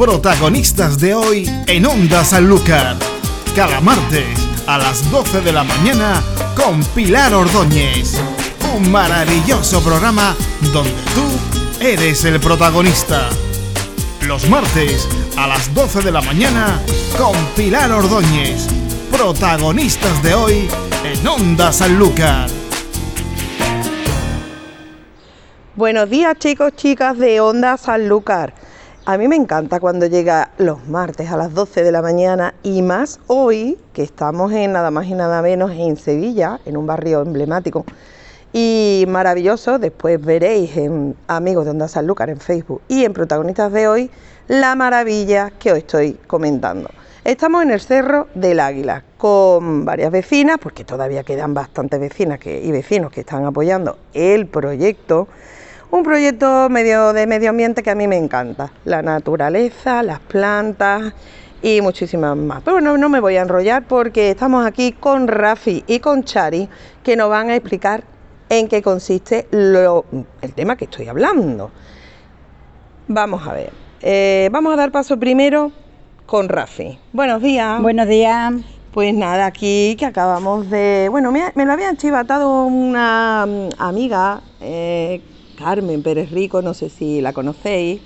protagonistas de hoy en Onda Sanlúcar. Cada martes a las 12 de la mañana con Pilar Ordóñez. Un maravilloso programa donde tú eres el protagonista. Los martes a las 12 de la mañana con Pilar Ordóñez. Protagonistas de hoy en Onda Sanlúcar. Buenos días chicos, chicas de Onda Sanlúcar. A mí me encanta cuando llega los martes a las 12 de la mañana y más hoy que estamos en nada más y nada menos en Sevilla, en un barrio emblemático y maravilloso. Después veréis en Amigos de Onda Sanlúcar en Facebook y en Protagonistas de hoy la maravilla que os estoy comentando. Estamos en el Cerro del Águila con varias vecinas, porque todavía quedan bastantes vecinas que, y vecinos que están apoyando el proyecto un proyecto medio de medio ambiente que a mí me encanta. La naturaleza, las plantas y muchísimas más. Pero no, no me voy a enrollar porque estamos aquí con Rafi y con Chari que nos van a explicar en qué consiste el tema que estoy hablando. Vamos a ver. Eh, vamos a dar paso primero con Rafi. Buenos días. Buenos días. Pues nada, aquí que acabamos de... Bueno, me, lo había chivatado una mm, amiga eh, Carmen Pérez Rico, no sé si la conocéis.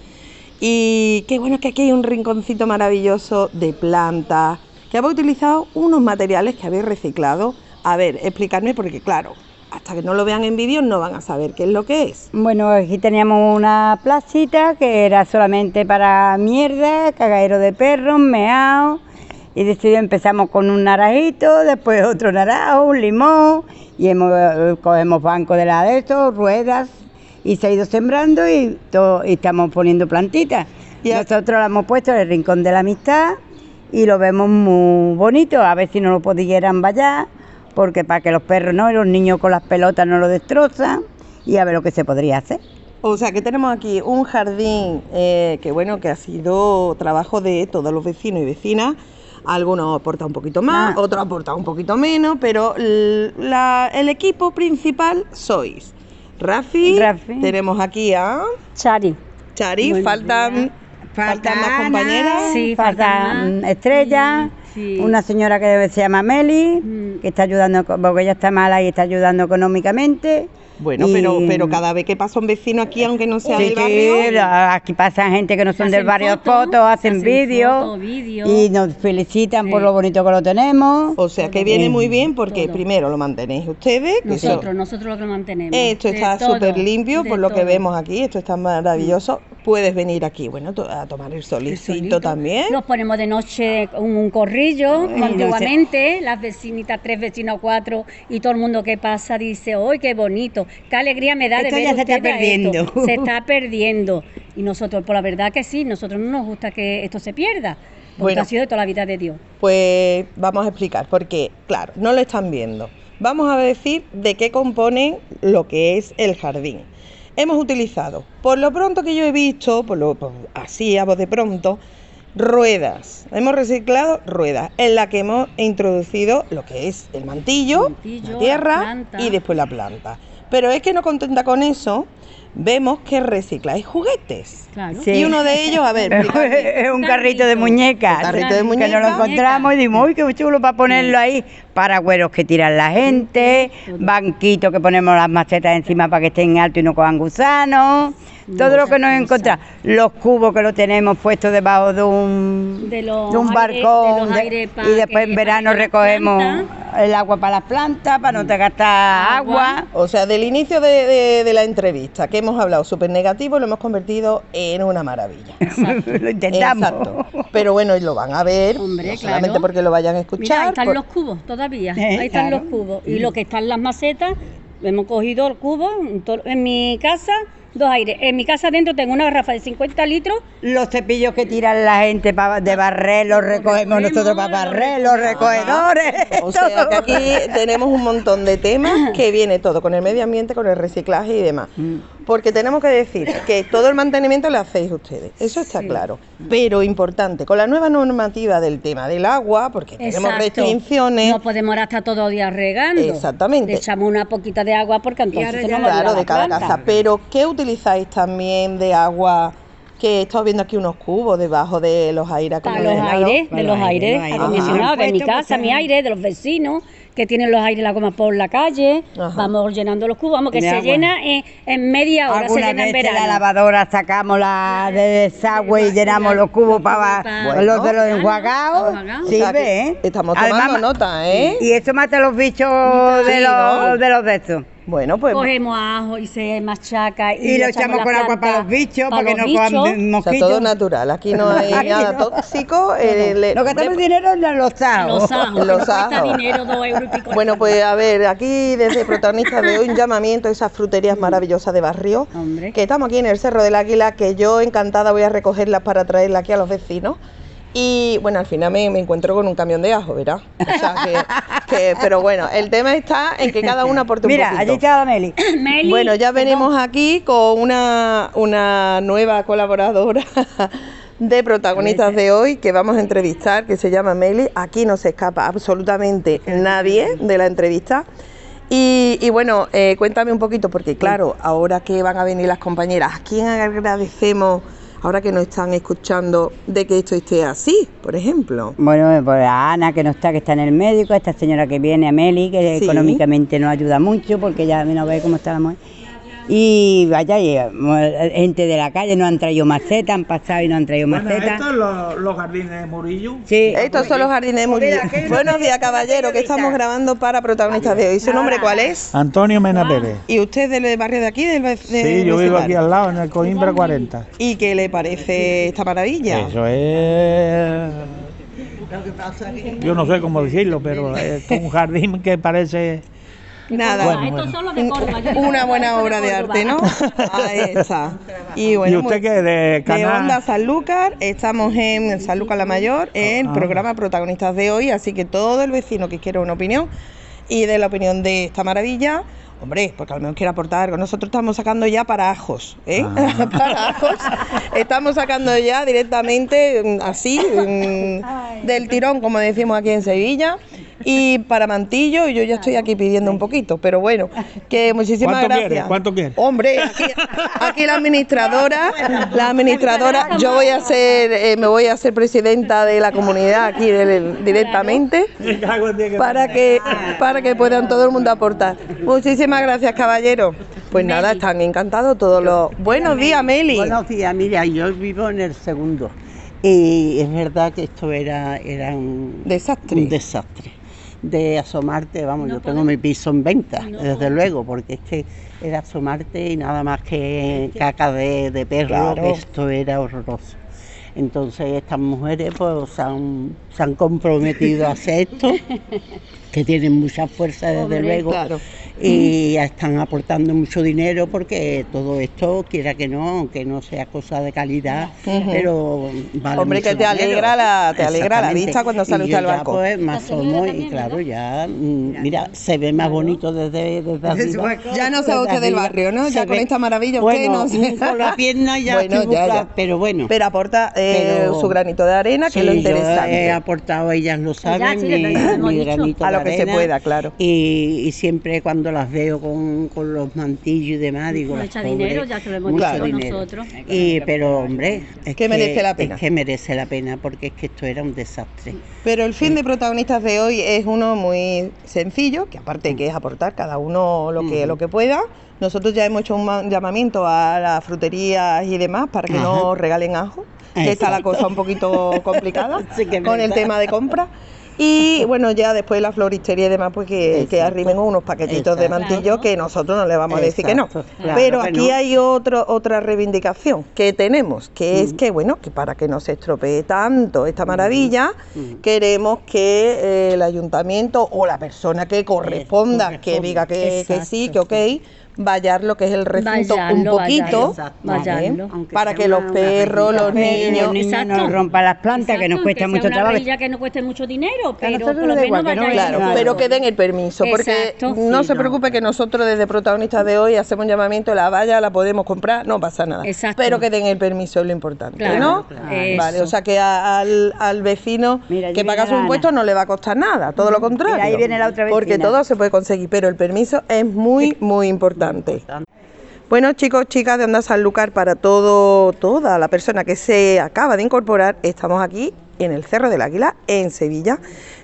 Y qué bueno que aquí hay un rinconcito maravilloso de plantas, que habéis utilizado unos materiales que habéis reciclado. A ver, explicarme porque claro, hasta que no lo vean en vídeo no van a saber qué es lo que es. Bueno, aquí teníamos una placita que era solamente para mierda, cagadero de perros, meao. Y decidió empezamos con un naranjito, después otro naranjo, un limón, y hemos, eh, cogemos banco de la de ruedas, y se ha ido sembrando y, estamos poniendo plantitas. Nosotros la hemos puesto en el rincón de la amistad y lo vemos muy bonito, a ver si no lo pudieran vallar, porque para que los perros no, y los niños con las pelotas no lo destrozan y a ver lo que se podría hacer. O sea que tenemos aquí un jardín eh, que bueno, que ha sido trabajo de todos los vecinos y vecinas. Algunos aportan un poquito más, otros aportan un poquito menos, pero el equipo principal sois Rafi. Tenemos aquí a Chari. Chari, faltan, faltan más compañeras. Sí, faltan Estrella. Una señora que se llama Meli, mm. que está ayudando, porque ella está mala y está ayudando económicamente. Bueno, pero, pero cada vez que pasa un vecino aquí, aunque no sea del barrio... aquí pasa gente que no son del barrio, fotos, hacen vídeos y nos felicitan por lo bonito que lo tenemos. O sea, que viene muy bien porque primero lo mantenéis ustedes. nosotros, nosotros lo que mantenemos. Esto está súper limpio por lo que vemos aquí, esto está maravilloso. Puedes venir aquí, bueno, a tomar el solicito también. Nos ponemos de noche un, un corrillo, antiguamente, las vecinitas, tres vecinos, cuatro, y todo el mundo que pasa dice, ¡ay, qué bonito! Qué alegría me da de ver ya se está perdiendo. Se está perdiendo. Y nosotros, por la verdad que sí, nosotros no nos gusta que esto se pierda. Porque ha sido de toda la vida de Dios. Pues vamos a explicar, porque claro, no lo están viendo. Vamos a decir de qué compone lo que es el jardín. Hemos utilizado, por lo pronto que yo he visto, por lo así a voz de pronto, ruedas. Hemos reciclado ruedas en la que hemos introducido lo que es el mantillo, la tierra y después la planta. Pero es que no contenta con eso, vemos que recicláis juguetes. Y uno de ellos, a ver, es un carrito de muñecas. carrito de muñecas. Que nos lo encontramos y dimos, uy, qué chulo para ponerlo ahí. Paragüeros que tiran la gente, banquitos que ponemos las macetas encima para que estén alto y no cojan gusanos. Todo lo que nos encontramos, los cubos que lo tenemos puestos debajo de un, de, un barcón y después en verano recogemos el agua para las plantas, para no te gastar agua. O sea, del inicio de, la entrevista que hemos hablado súper negativo, lo hemos convertido en una maravilla. lo intentamos. Pero bueno, lo van a ver, solamente porque lo vayan a escuchar. ahí están los cubos todavía, eh, ahí están los cubos. Y lo que están las macetas, hemos cogido el cubo en mi casa dos aires. En mi casa adentro tengo una garrafa de 50 litros. Los cepillos que tiran la gente de barrer los recogemos nosotros para barrer, los recogedores. O sea que aquí tenemos un montón de temas que viene todo con el medio ambiente, con el reciclaje y demás. Mm. Porque tenemos que decir que todo el mantenimiento lo hacéis ustedes, eso está claro. Pero importante, con la nueva normativa del tema del agua, porque tenemos restricciones. No podemos estar todo el día regando. Exactamente. Le echamos una poquita de agua porque entonces no Claro, de cada casa. Pero ¿qué utilizáis también de agua? que he estado viendo aquí unos cubos debajo de los aires Para los aires, de los aires acondicionados, de mi casa, mi aire, de los vecinos que tienen los aires la goma por la calle, vamos llenando los cubos, vamos que se llena en, media hora, se llena en verano. la lavadora sacamos la de desagüe y llenamos los cubos para los de los enjuagados. Sí, ve, Estamos tomando nota, ¿eh? Y eso mata los bichos de, los, de los de estos. Bueno, pues. Cogemos ajo y se machaca. Y, lo echamos con agua para los bichos, para, que no coman mosquitos. O sea, todo natural. Aquí no hay nada tóxico. Eh, lo que tenemos dinero es los ajos. Los ajos. Los ajos. Dinero, dos euros y pico bueno, pues a ver, aquí desde protagonista de hoy un llamamiento a esas fruterías maravillosas de barrio. Hombre. Que estamos aquí en el Cerro del Águila, que yo encantada voy a recogerlas para traerlas aquí a los vecinos. Y bueno, al final me, encuentro con un camión de ajo, ¿verdad? O sea, que, pero bueno, el tema está en que cada una aporte un Mira, allí está la Meli. Bueno, ya venimos aquí con una, una nueva colaboradora de protagonistas de hoy que vamos a entrevistar, que se llama Meli. Aquí no se escapa absolutamente nadie de la entrevista. Y, y bueno, eh, cuéntame un poquito, porque claro, ahora que van a venir las compañeras, ¿a quién agradecemos? Ahora que nos están escuchando, de que esto esté así, por ejemplo? Bueno, pues a Ana, que no está, que está en el médico, esta señora que viene, Meli, que económicamente nos ayuda mucho, porque ya no ve cómo estábamos. Y vaya, eh, gente de la calle no han traído macetas, han pasado y no han traído bueno, macetas. ¿Estos son los, jardines de Murillo? Sí. Estos son los jardines de Murillo. Buenos días, caballero, que estamos grabando para protagonistas de hoy. ¿Su nombre cuál es? Antonio Mena Pérez. ¿Y usted del barrio de aquí? Del, sí, yo vivo aquí al lado, en el Coimbra 40. ¿Y qué le parece esta maravilla? Eso es... Yo no sé cómo decirlo, pero es un jardín que parece Nada. Una buena obra de arte, ¿no? Ahí está. Y bueno, usted qué? De, de Onda Sanlúcar, estamos en Sanlúcar la Mayor, en el programa Protagonistas de hoy, así que todo el vecino que quiera una opinión y de la opinión de esta maravilla, Hombre, porque al menos quiere aportar algo. Nosotros estamos sacando ya para ajos, ¿eh? Ah. para ajos. Estamos sacando ya directamente mm, así, mm, del tirón, como decimos aquí en Sevilla. Y para mantillo, yo ya estoy aquí pidiendo un poquito, pero bueno, que muchísimas ¿Cuánto gracias. Quiere? ¿Cuánto quiere? Hombre, aquí, la administradora, la administradora, yo voy a ser, eh, me voy a ser presidenta de la comunidad aquí directamente para que, para que puedan todo el mundo aportar. Muchísimas gracias, caballero. Pues nada, están encantados todos los. Buenos días, Meli. Buenos días, mira, yo vivo en el segundo. Y es verdad que esto era, era un desastre. Un desastre de asomarte, vamos, yo tengo mi piso en venta, desde luego, porque es que era asomarte y nada más que caca de, perro, esto era horroroso. Entonces estas mujeres pues se han, se han comprometido a hacer esto, que tienen mucha fuerza desde luego, y están aportando mucho dinero porque todo esto, quiera que no, aunque no sea cosa de calidad, pero vale Hombre, que te alegra, la, te alegra la vista cuando sale usted al barco. pues más somos y claro, ya, mm, mira, se ve más bonito desde, desde arriba. Ya no se usted del barrio, ¿no? Ya con esta maravilla usted no se... con la pierna ya, bueno, ya, pero bueno. Pero aporta eh, su granito de arena, que es lo interesante. he aportado, ellas lo saben, mi, granito A que se pueda, claro. Y, y siempre cuando las veo con, los mantillos y demás, digo, Mucha dinero, ya se lo hemos dicho nosotros. Y, pero hombre, es que, merece la pena. Es que merece la pena porque es que esto era un desastre. Pero el fin de protagonistas de hoy es uno muy sencillo, que aparte que es aportar cada uno lo que, lo que pueda. Nosotros ya hemos hecho un llamamiento a las fruterías y demás para que no regalen ajo, que está la cosa un poquito complicada con el tema de compra. Y bueno, ya después la floristería y demás, pues que, que arrimen unos paquetitos de mantillo que nosotros no le vamos a decir que no. Pero aquí hay otro, otra reivindicación que tenemos, que es mm. que, bueno, que para que no se estropee tanto esta mm. maravilla, mm. queremos que eh, el ayuntamiento o la persona que corresponda, que diga que, que sí, que ok, vallar lo que es el recinto un poquito para que los perros, los niños, no rompan las plantas, que nos cuesta mucho trabajo. Ya que no cueste mucho dinero, pero por lo menos claro, pero que den el permiso, porque no se preocupe que nosotros desde protagonistas de hoy hacemos un llamamiento, la valla la podemos comprar, no pasa nada. Pero que den el permiso es lo importante, ¿no? Vale, o sea que al, al vecino que paga su impuesto no le va a costar nada, todo lo contrario. ahí viene la otra Porque todo se puede conseguir, pero el permiso es muy, muy importante. Bueno, chicos, chicas de Onda Sanlúcar, para todo, toda la persona que se acaba de incorporar, estamos aquí en el Cerro del Águila, en Sevilla,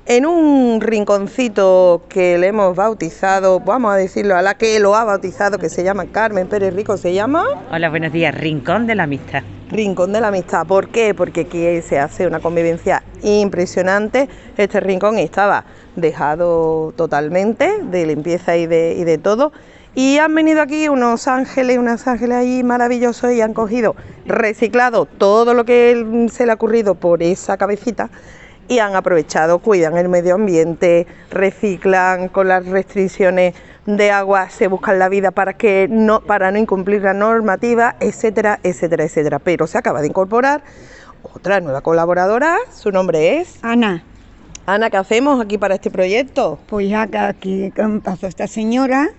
en un rinconcito que le hemos bautizado, vamos a decirlo, a la que lo ha bautizado, que se llama Carmen Pérez Rico, ¿se llama? Hola, buenos días, Rincón de la Amistad. Rincón de la Amistad, ¿por qué? Porque aquí se hace una convivencia impresionante. Este rincón estaba dejado totalmente de limpieza y de, y de todo. Y han venido aquí unos ángeles, unos ángeles ahí maravillosos y han cogido, reciclado todo lo que se le ha ocurrido por esa cabecita y han aprovechado, cuidan el medio ambiente, reciclan con las restricciones de agua, se buscan la vida para que no para no incumplir la normativa, etcétera, etcétera, etcétera. Pero se acaba de incorporar otra nueva colaboradora, su nombre es Ana. Ana, ¿qué hacemos aquí para este proyecto? Pues acá aquí pasó esta señora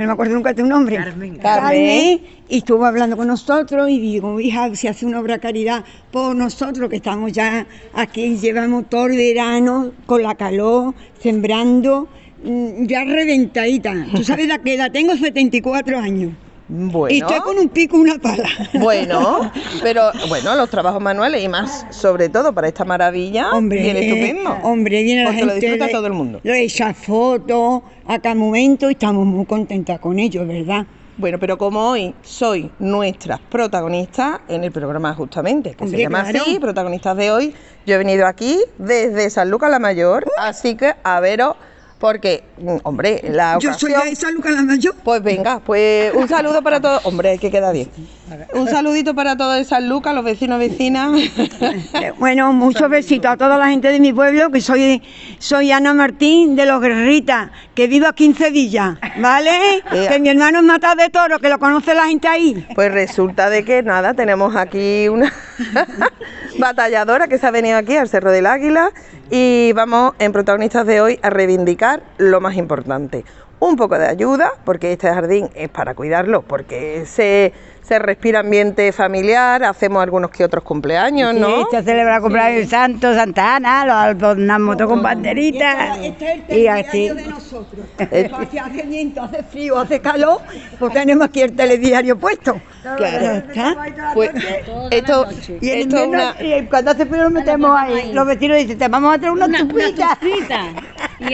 que no me acuerdo nunca de tu nombre. Carmen. Carmen. Y estuvo hablando con nosotros y digo, hija, si hace una obra de caridad por nosotros que estamos ya aquí, llevamos todo el verano con la calor, sembrando, mm, ya reventadita. ¿Tú sabes la que edad tengo? 74 años. Bueno. Y estoy con un pico y una pala. Bueno, pero bueno, los trabajos manuales y más, sobre todo para esta maravilla, Hombre, viene eh, estupendo. hombre, viene la Porque lo gente. disfruta todo el mundo. Lo echa fotos a cada momento y estamos muy contentas con ello, ¿verdad? Bueno, pero como hoy soy nuestras protagonistas en el programa justamente, que se llama claro. así, protagonistas de hoy, yo he venido aquí desde San Lucas la Mayor, así que a veros, porque, hombre, la Yo soy ocasión... esa Luca la Mayor. Pues venga, pues un saludo para todos. Hombre, que queda bien. Un saludito para todos de San Lucas, los vecinos, vecinas. Eh, Bueno, muchos besitos a toda la gente de mi pueblo, que soy, soy Ana Martín de Los Guerritas, que vivo aquí en Sevilla, ¿vale? Ea. Que mi hermano es matado de toro, que lo conoce la gente ahí. Pues resulta de que nada, tenemos aquí una batalladora que se ha venido aquí al Cerro del Águila y vamos en protagonistas de hoy a reivindicar lo más importante. Un poco de ayuda, porque este jardín es para cuidarlo, porque se, se respira ambiente familiar, hacemos algunos que otros cumpleaños, ¿no? Sí, se celebra el cumpleaños del Santo, Santa Ana, los adornamos todo con banderitas. Y así. nosotros. Eh. Hace viento, hace frío, hace calor, pues tenemos aquí el telediario puesto. Claro. ¿Está? Pues esto, Y en esto es invierno, una... y cuando hace frío lo metemos ahí. Los vecinos dicen, te vamos a traer una, Una, una. Y-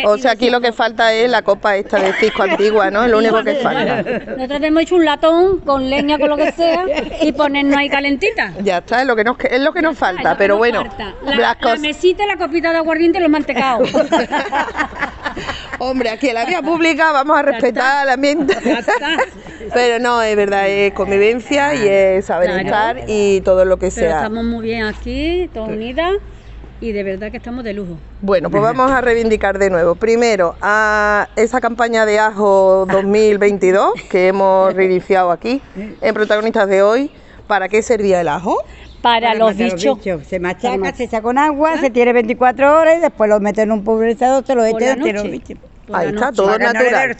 O y sea, aquí lo que falta es la copa esta de cisco antigua, ¿no? Es lo único que falta. Nosotros hemos hecho un latón con leña, con lo que sea, y ponernos ahí calentita. Ya está, es lo que nos, es lo que nos falta, pero nos bueno, falta. La, las la mesita, la copita de aguardiente y los mantecados. Hombre, aquí en la vía pública vamos a respetar el ambiente. Pero no, es verdad, es convivencia y es saber Claro. estar y todo lo que Pero sea. estamos muy bien aquí, todas unidas, y de verdad que estamos de lujo. Bueno, pues vamos a reivindicar de nuevo. Primero, a esa campaña de ajo 2022 que hemos reiniciado aquí en protagonistas de hoy. ¿Para qué servía el ajo? Para, los bichos. Se machaca, se echa con agua, se tiene 24 horas y después lo mete en un pulverizador, se lo Por echa la y los noche. bichos. Por Ahí está, todo natural.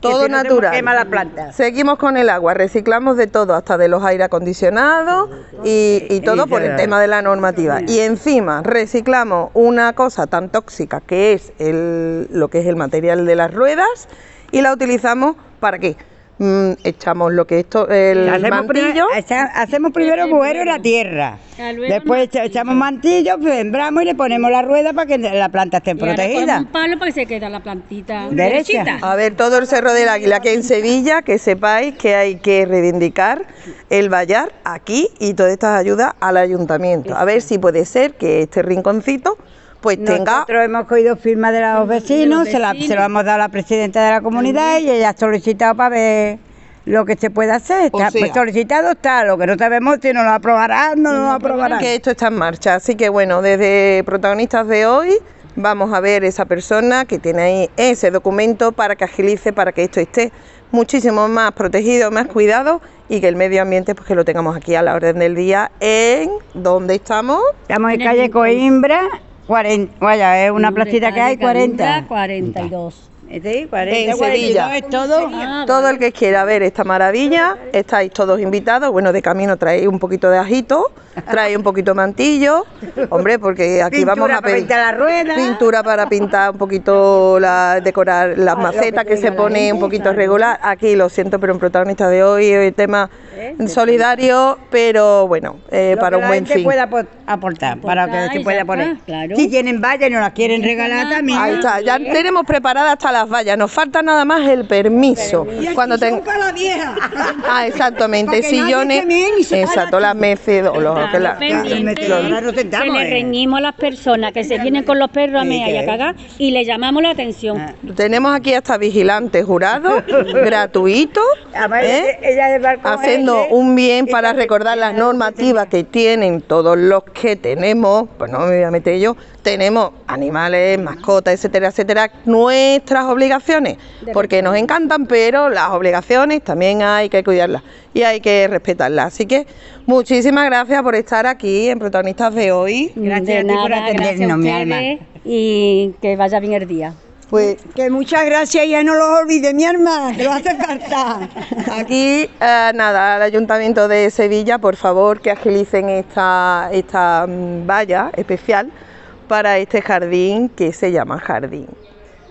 Todo si no natural. quema la planta. Seguimos con el agua, reciclamos de todo, hasta de los aire acondicionados y, y todo por el tema de la normativa. Y encima reciclamos una cosa tan tóxica que es el, lo que es el material de las ruedas y la utilizamos para qué? Mm, echamos lo que esto, el Hacemos, pri- mantillo. echa- hacemos primero en la tierra. Después echa- echamos mantillo, sembramos y le ponemos la rueda para que la planta esté Y protegida. ponemos un palo para que se quede la plantita Derecha. derechita. A ver, todo el Cerro del Águila aquí en Sevilla, que sepáis que hay que reivindicar el vallar aquí y todas estas ayudas al ayuntamiento. A ver si puede ser que este rinconcito pues tenga Nosotros hemos cogido firmas de los vecinos, se, la- vecinos. se lo hemos dado a la presidenta de la comunidad y ella ha solicitado para ver lo que se puede hacer. O Está, sea- pues solicitado está, lo que no sabemos si nos lo aprobarán, no nos lo aprobarán. que esto está en marcha. Así que bueno, desde protagonistas de hoy vamos a ver esa persona que tiene ahí ese documento para que agilice, para que esto esté muchísimo más protegido, más cuidado y que el medio ambiente pues que lo tengamos aquí a la orden del día en donde estamos. Estamos en calle. Coimbra, 40, vaya, es una placita que hay, 40. 42. Sí, 40, en 42 Sevilla. es todo. Ah, Todo el que quiera ver esta maravilla, estáis todos invitados. Bueno, de camino traéis un poquito de ajito, traéis un poquito de mantillo. Hombre, porque aquí Pintura vamos a para pe- pintar la rueda. Pintura para pintar un poquito, la, decorar las Ah, macetas que que se la pone gente, un poquito claro. regular. Aquí lo siento, pero en protagonista de hoy el tema ¿Eh? solidario, pero bueno, eh, Lo para que un la buen gente fin. pueda apo- aportar, para que se pueda poner. claro. Si tienen vallas y nos las quieren regalar también. Ahí está, ya tenemos preparadas hasta las vallas, nos falta nada más el permiso. Aquí Cuando para la vieja. Ah, exactamente, sillones. Exacto, las meces o los que la- Claro, que le reñimos a las personas que se vienen con los perros a Sí, mear y a cagar y le llamamos la atención. Ah. Tenemos aquí hasta vigilantes jurados, gratuitos, Además, ¿eh? ella de balcón haciendo un bien para recordar las normativas que tienen todos los que tenemos, pues no me voy a meter yo, tenemos animales, mascotas, etcétera, etcétera, nuestras obligaciones, porque nos encantan, pero las obligaciones también hay que cuidarlas y hay que respetarlas. Así que muchísimas gracias por estar aquí en Protagonistas de hoy. Gracias de a ti por nada, gracias atendernos, mi ustedes y que vaya bien el día. Pues Que muchas gracias, ya no los olvide, mi hermana, que lo hace falta. Aquí, eh, nada, al Ayuntamiento de Sevilla, por favor, que agilicen esta, esta mm, valla especial para este jardín que se llama Jardín.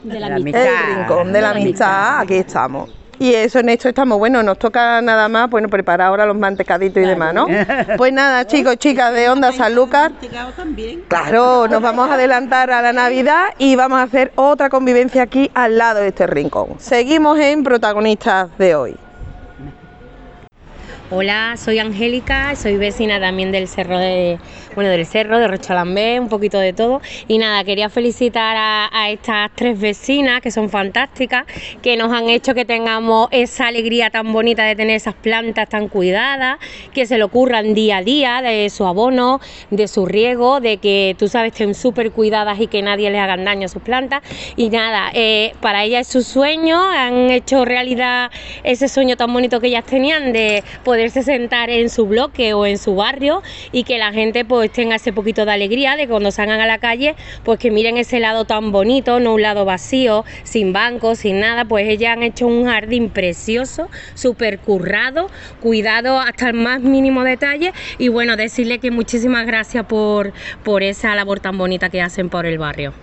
De la amistad. El rincón de la amistad, aquí estamos. Y eso en esto estamos, bueno, nos toca nada más, bueno, preparar ahora los mantecaditos y demás, ¿no? Pues nada, chicos, chicas de Onda Sanlúcar, claro, nos vamos a adelantar a la Navidad y vamos a hacer otra convivencia aquí al lado de este rincón. Seguimos en protagonistas de hoy. Hola, soy Angélica, soy vecina también del cerro de, bueno, del cerro de Rochalambé, un poquito de todo. Y nada, quería felicitar a, estas tres vecinas que son fantásticas, que nos han hecho que tengamos esa alegría tan bonita de tener esas plantas tan cuidadas, que se le ocurran día a día de su abono, de su riego, de que tú sabes estén súper cuidadas y que nadie les haga daño a sus plantas. Y nada, eh, para ellas es su sueño, han hecho realidad ese sueño tan bonito que ellas tenían de poderse sentar en su bloque o en su barrio y que la gente pues tenga ese poquito de alegría de cuando salgan a la calle pues que miren ese lado tan bonito, no un lado vacío, sin bancos, sin nada, pues ellas han hecho un jardín precioso, súper currado, cuidado hasta el más mínimo detalle y bueno, decirle que muchísimas gracias por, por esa labor tan bonita que hacen por el barrio.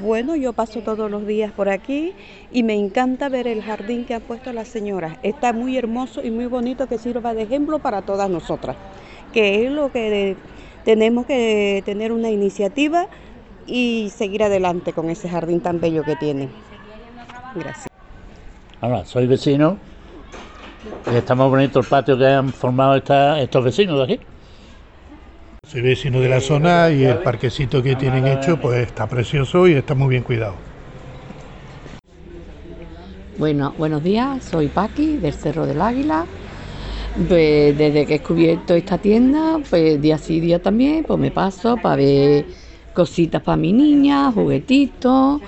Bueno, yo paso todos los días por aquí y me encanta ver el jardín que han puesto las señoras. Está muy hermoso y muy bonito que sirva de ejemplo para todas nosotras, que es lo que tenemos que tener una iniciativa y seguir adelante con ese jardín tan bello que tienen. Gracias. Ahora, soy vecino y está más bonito el patio que han formado esta- estos vecinos de aquí. Soy vecino de la zona y el parquecito que tienen hecho pues está precioso y está muy bien cuidado. Bueno, buenos días, soy Paqui del Cerro del Águila. Pues desde que he descubierto esta tienda, pues día sí, día también, pues me paso para ver cositas para mi niña, juguetitos.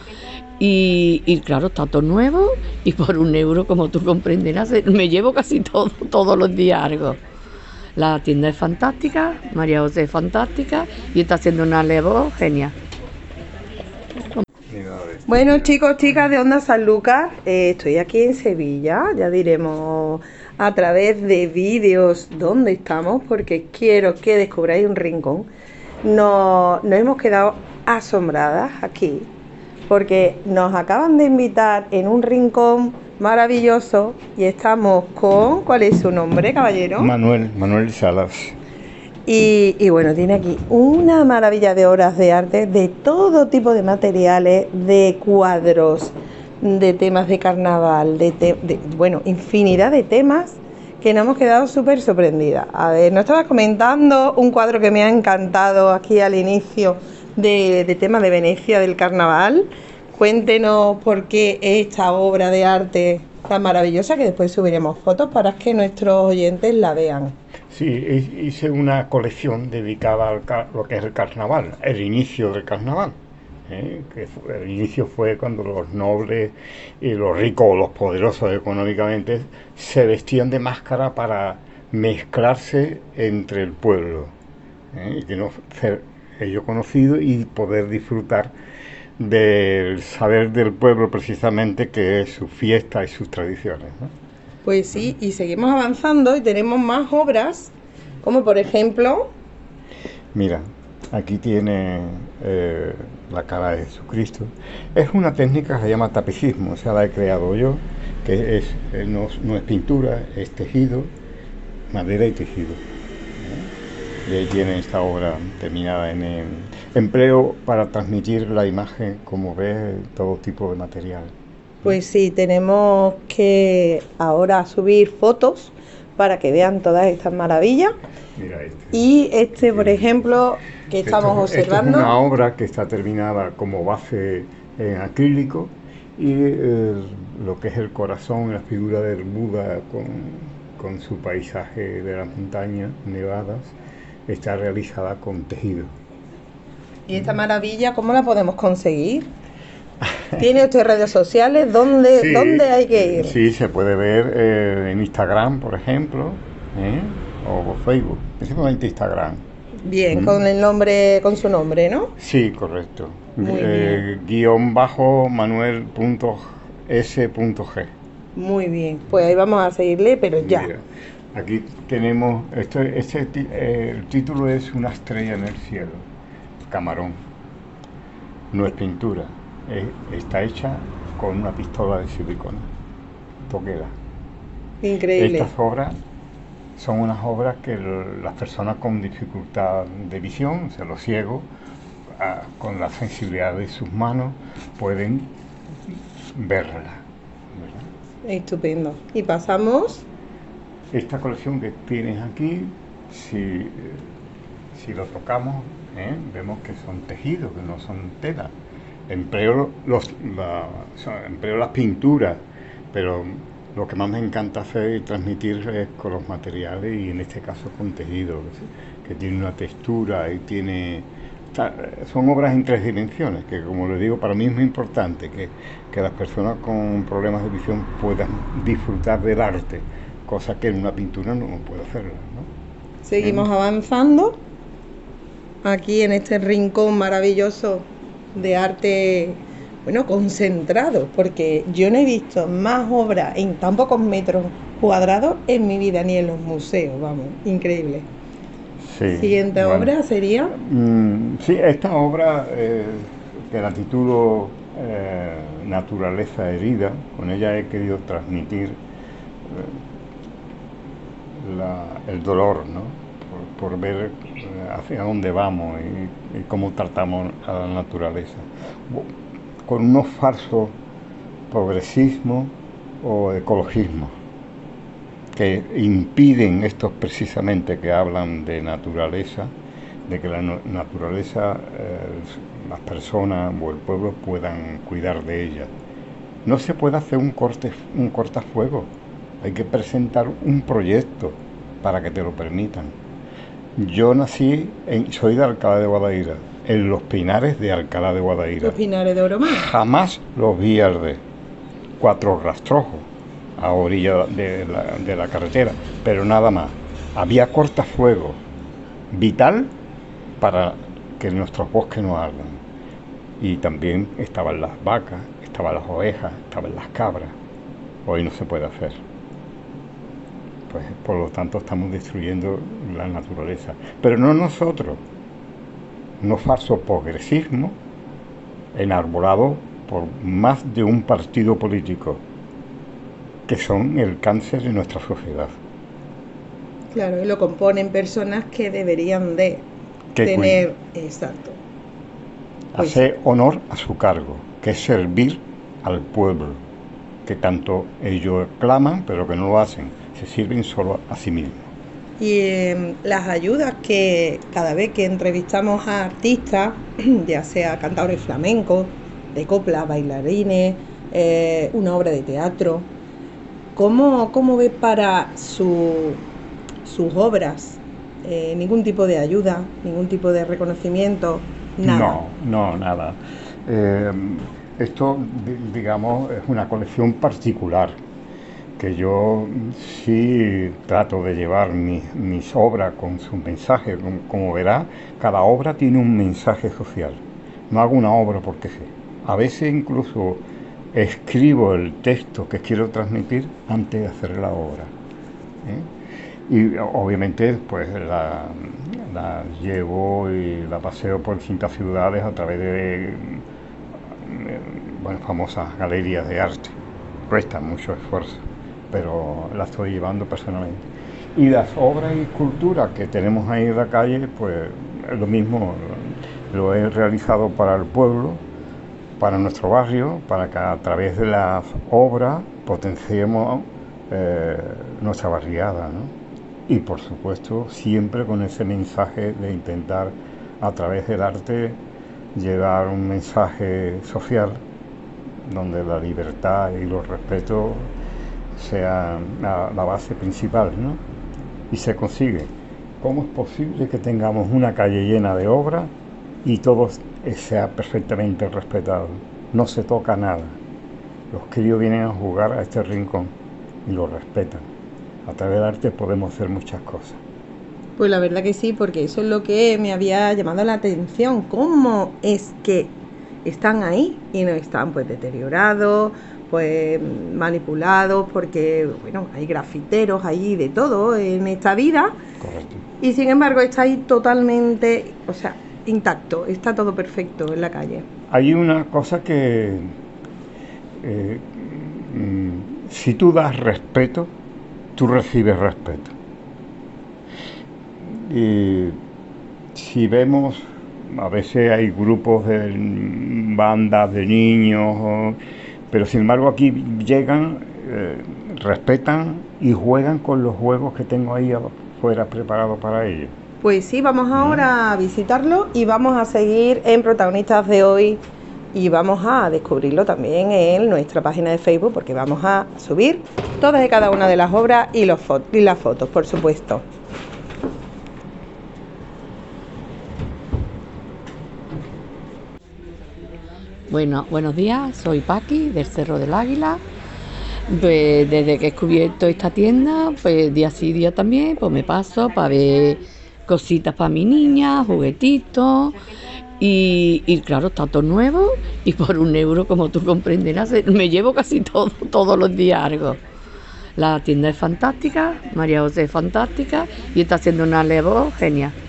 Y, y claro, está todo nuevo y por un euro, como tú comprenderás, me llevo casi todo, todos los días algo. La tienda es fantástica, María José es fantástica y está haciendo una labor genial. Bueno, chicos, chicas de Onda San Lucas, eh, estoy aquí en Sevilla, ya diremos a través de vídeos dónde estamos, porque quiero que descubráis un rincón. Nos, nos hemos quedado asombradas aquí, porque nos acaban de invitar en un rincón maravilloso y estamos con, ¿cuál es su nombre, caballero? Manuel, Manuel Salas. Y, y bueno, tiene aquí una maravilla de obras de arte, de todo tipo de materiales, de cuadros, de temas de carnaval, de, te- de- bueno, infinidad de temas que nos hemos quedado súper sorprendidas. A ver, nos estaba comentando un cuadro que me ha encantado aquí al inicio de, de tema de Venecia del carnaval. Cuéntenos por qué esta obra de arte tan maravillosa que después subiremos fotos para que nuestros oyentes la vean. Sí, hi- hice una colección dedicada a lo que es el carnaval, el inicio del carnaval. ¿Eh? que fue- el inicio fue cuando los nobles y los ricos o los poderosos económicamente se vestían de máscara para mezclarse entre el pueblo ¿eh? y que no ser ellos conocidos y poder disfrutar del saber del pueblo precisamente que es su fiesta y sus tradiciones. Pues sí, y seguimos avanzando y tenemos más obras, como por ejemplo... Mira, aquí tiene eh, la cara de Jesucristo. Es una técnica que se llama tapicismo, o sea, la he creado yo, que es, eh, no, es pintura, es tejido, madera y tejido. Y ahí tiene esta obra terminada en el empleo para transmitir la imagen, como ves, todo tipo de material. Pues sí, tenemos que ahora subir fotos para que vean todas estas maravillas. Mira este. Y este, por ejemplo, que estamos Esto- esto observando. es una obra que está terminada como base en acrílico y eh, lo que es el corazón, la figura del Buda con, con su paisaje de las montañas nevadas, está realizada con tejido. ¿Y esta maravilla cómo la podemos conseguir? ¿Tiene usted redes sociales? ¿Dónde, Sí, ¿dónde hay que ir? Sí, se puede ver eh, en Instagram, por ejemplo, ¿eh? o por Facebook, principalmente Instagram. Bien, Mm. con el nombre, con su nombre, ¿no? Sí, correcto. Eh, guion bajo manuel.s.g. Muy bien, pues ahí vamos a seguirle, pero ya. Mira, aquí tenemos, este, este eh, el título es Una estrella en el cielo, camarón. No es pintura, está hecha con una pistola de silicona, toquera. Increíble. Estas obras son unas obras que las personas con dificultad de visión, o sea, los ciegos, ah, con la sensibilidad de sus manos, pueden verla. Estupendo. Y pasamos. Esta colección que tienes aquí, si, eh, si lo tocamos, ¿eh? vemos que son tejidos, que no son tela. Empleo, los, la- o sea, empleo las pinturas, pero lo que más me encanta hacer y transmitir es con los materiales y en este caso con tejido, que, que tiene una textura y tiene... son obras en tres dimensiones, que como le digo, para mí es muy importante que, que las personas con problemas de visión puedan disfrutar del arte, cosa que en una pintura no puede hacerlo. ¿no? Seguimos avanzando. Aquí en este rincón maravilloso de arte, bueno, concentrado, porque yo no he visto más obras en tan pocos metros cuadrados en mi vida, ni en los museos, vamos, increíble. Sí, Siguiente bueno. obra sería. Mm, sí, esta obra eh, que la titulo eh, Naturaleza herida, con ella he querido transmitir eh, la- el dolor, ¿no? Por, por ver hacia dónde vamos y, cómo tratamos a la naturaleza. Con unos falsos progresismo o ecologismo que impiden estos precisamente que hablan de naturaleza, de que la naturaleza, eh, las personas o el pueblo puedan cuidar de ella. No se puede hacer un, corte, un cortafuego, hay que presentar un proyecto para que te lo permitan. Yo nací, en, soy de Alcalá de Guadaira, en los pinares de Alcalá de Guadaira. Los pinares de Oromar. Jamás los vi arder. Cuatro rastrojos a orilla de la, de la carretera, pero nada más. Había cortafuegos, vital para que nuestros bosques no ardan. Y también estaban las vacas, estaban las ovejas, estaban las cabras. Hoy no se puede hacer. Pues por lo tanto estamos destruyendo la naturaleza. Pero no nosotros, no falso progresismo enarbolado por más de un partido político, que son el cáncer de nuestra sociedad. Claro, y lo componen personas que deberían de Que tener. Exacto. Pues Hacer honor a su cargo, que es servir al pueblo, que tanto ellos claman, pero que no lo hacen, se sirven solo a sí mismos. Y eh, las ayudas que cada vez que entrevistamos a artistas, ya sea cantadores flamencos, de copla, bailarines, eh, una obra de teatro, ¿cómo, cómo ve para su- sus obras? Eh, ningún tipo de ayuda, ningún tipo de reconocimiento, nada. No, no, nada. Eh, esto, di- digamos, es una colección particular, que yo sí trato de llevar mis, obras con sus mensajes. Como, como verá, cada obra tiene un mensaje social. No hago una obra porque sí. A veces incluso escribo el texto que quiero transmitir antes de hacer la obra. ¿eh? Y obviamente pues la, llevo y la paseo por distintas ciudades a través de eh, famosas galerías de arte. Cuesta mucho esfuerzo, pero la estoy llevando personalmente. Y las obras y esculturas que tenemos ahí en la calle, pues es lo mismo, lo he realizado para el pueblo, para nuestro barrio, para que a través de las obras potenciemos eh, nuestra barriada. Y por supuesto, siempre con ese mensaje de intentar a través del arte llevar un mensaje social donde la libertad y los respetos sean la, la base principal. ¿no? Y se consigue. ¿Cómo es posible que tengamos una calle llena de obras y todo sea perfectamente respetado. No se toca nada. Los críos vienen a jugar a este rincón y lo respetan. A través del arte podemos hacer muchas cosas. Pues la verdad que sí, porque eso es lo que me había llamado la atención. ¿Cómo es que están ahí y no están pues deteriorados, pues manipulados, porque bueno, hay grafiteros ahí de todo en esta vida. Correcto. Y sin embargo está ahí totalmente, o sea, intacto, está todo perfecto en la calle. Hay una cosa que eh, si tú das respeto, tú recibes respeto. Y si vemos, a veces hay grupos de bandas de niños, pero sin embargo aquí llegan, eh, respetan y juegan con los juegos que tengo ahí afuera preparados para ellos. Pues sí, vamos ahora a visitarlo y vamos a seguir en protagonistas de hoy y vamos a descubrirlo también en nuestra página de Facebook porque vamos a subir todas y cada una de las obras y, los y las fotos, por supuesto. Bueno, buenos días, soy Paqui del Cerro del Águila. Pues desde que he descubierto esta tienda, pues día sí, día también, pues me paso para ver cositas para mi niña, juguetitos. Y, claro, está todo nuevo y por un euro, como tú comprenderás, me llevo casi todo, todos los días algo. La tienda es fantástica, María José es fantástica y está haciendo una labor genial.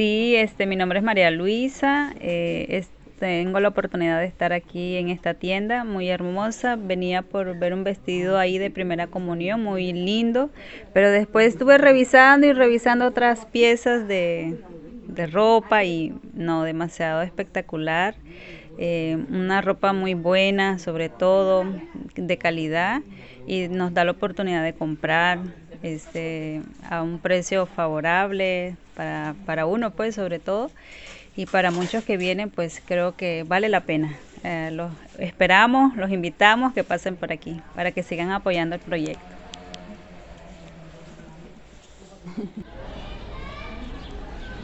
Sí, este, mi nombre es María Luisa. Eh, tengo la oportunidad de estar aquí en esta tienda muy hermosa. Venía por ver un vestido ahí de primera comunión muy lindo, pero después estuve revisando y revisando otras piezas de, ropa y no demasiado espectacular. Eh, una ropa muy buena, sobre todo de calidad, y nos da la oportunidad de comprar este, a un precio favorable para, para uno, pues sobre todo y para muchos que vienen, pues creo que vale la pena. Eh, los esperamos, los invitamos que pasen por aquí para que sigan apoyando el proyecto.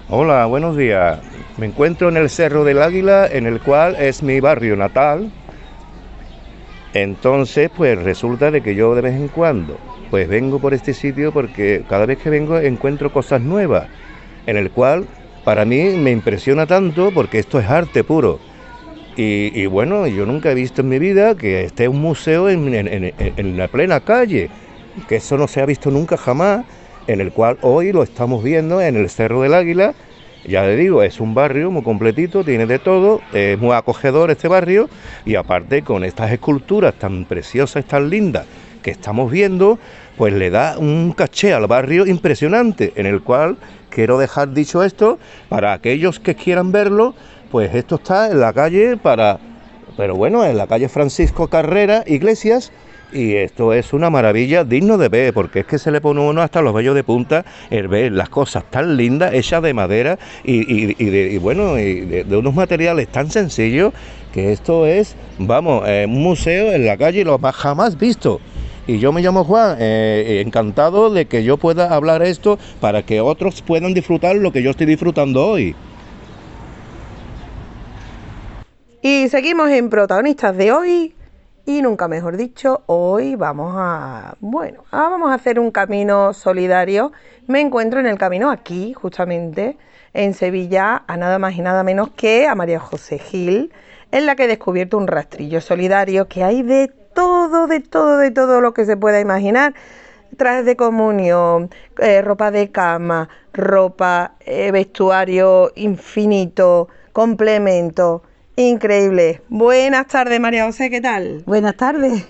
Hola, buenos días. Me encuentro en el Cerro del Águila, en el cual es mi barrio natal. Entonces, pues resulta de que yo de vez en cuando, pues vengo por este sitio porque cada vez que vengo encuentro cosas nuevas, en el cual para mí me impresiona tanto porque esto es arte puro. Y, bueno, yo nunca he visto en mi vida que esté un museo en, la plena calle, que eso no se ha visto nunca jamás, en el cual hoy lo estamos viendo en el Cerro del Águila. Ya le digo, es un barrio muy completito, tiene de todo, es muy acogedor este barrio y aparte con estas esculturas tan preciosas, tan lindas que estamos viendo, pues le da un caché al barrio impresionante, en el cual quiero dejar dicho esto para aquellos que quieran verlo, pues esto está en la calle para, pero bueno, en la calle Francisco Carrera, Iglesias, y esto es una maravilla digno de ver, porque es que se le pone uno hasta los vellos de punta el ver las cosas tan lindas, hechas de madera y, de, bueno, y de, unos materiales tan sencillos, que esto es, vamos, un museo en la calle lo más jamás visto. Y yo me llamo Juan, eh, encantado de que yo pueda hablar esto para que otros puedan disfrutar lo que yo estoy disfrutando hoy. Y seguimos en protagonistas de hoy Y nunca mejor dicho, hoy vamos a, bueno, vamos a hacer un camino solidario. Me encuentro en el camino aquí, justamente, en Sevilla, a nada más y nada menos que a María José Gil, en la que he descubierto un rastrillo solidario que hay de todo, de todo, de todo lo que se pueda imaginar. Trajes de comunión, eh, ropa de cama, ropa, eh, vestuario infinito, complemento Increíble. Buenas tardes, María José, ¿qué tal? Buenas tardes.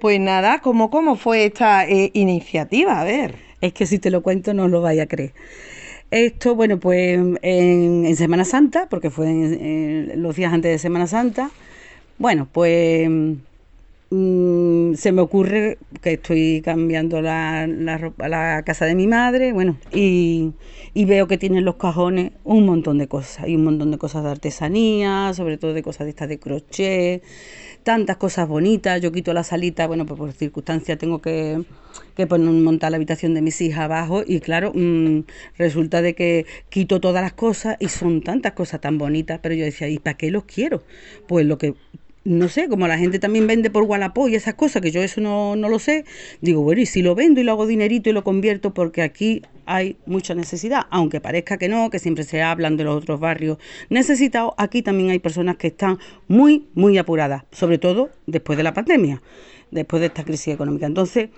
Pues nada, ¿cómo, cómo fue esta eh, iniciativa? A ver. Es que si te lo cuento no lo vaya a creer. Esto, bueno, pues en, Semana Santa, porque fue en, los días antes de Semana Santa, bueno, pues mm, se me ocurre que estoy cambiando la, la, la casa de mi madre, bueno, y y veo que tienen los cajones un montón de cosas, y un montón de cosas de artesanía, sobre todo de cosas de estas de crochet, tantas cosas bonitas, yo quito la salita, bueno, pues por circunstancia tengo que, que poner, montar la habitación de mis hijas abajo y claro, mm, resulta de que quito todas las cosas y son tantas cosas tan bonitas, pero yo decía, ¿y para qué los quiero? Pues lo que no sé, como la gente también vende por Wallapop y esas cosas, que yo eso no, no, lo sé, digo, bueno, y si lo vendo y lo hago dinerito y lo convierto, porque aquí hay mucha necesidad, aunque parezca que no, que siempre se hablan de los otros barrios necesitados, aquí también hay personas que están muy, muy apuradas, sobre todo después de la pandemia, después de esta crisis económica. Entonces,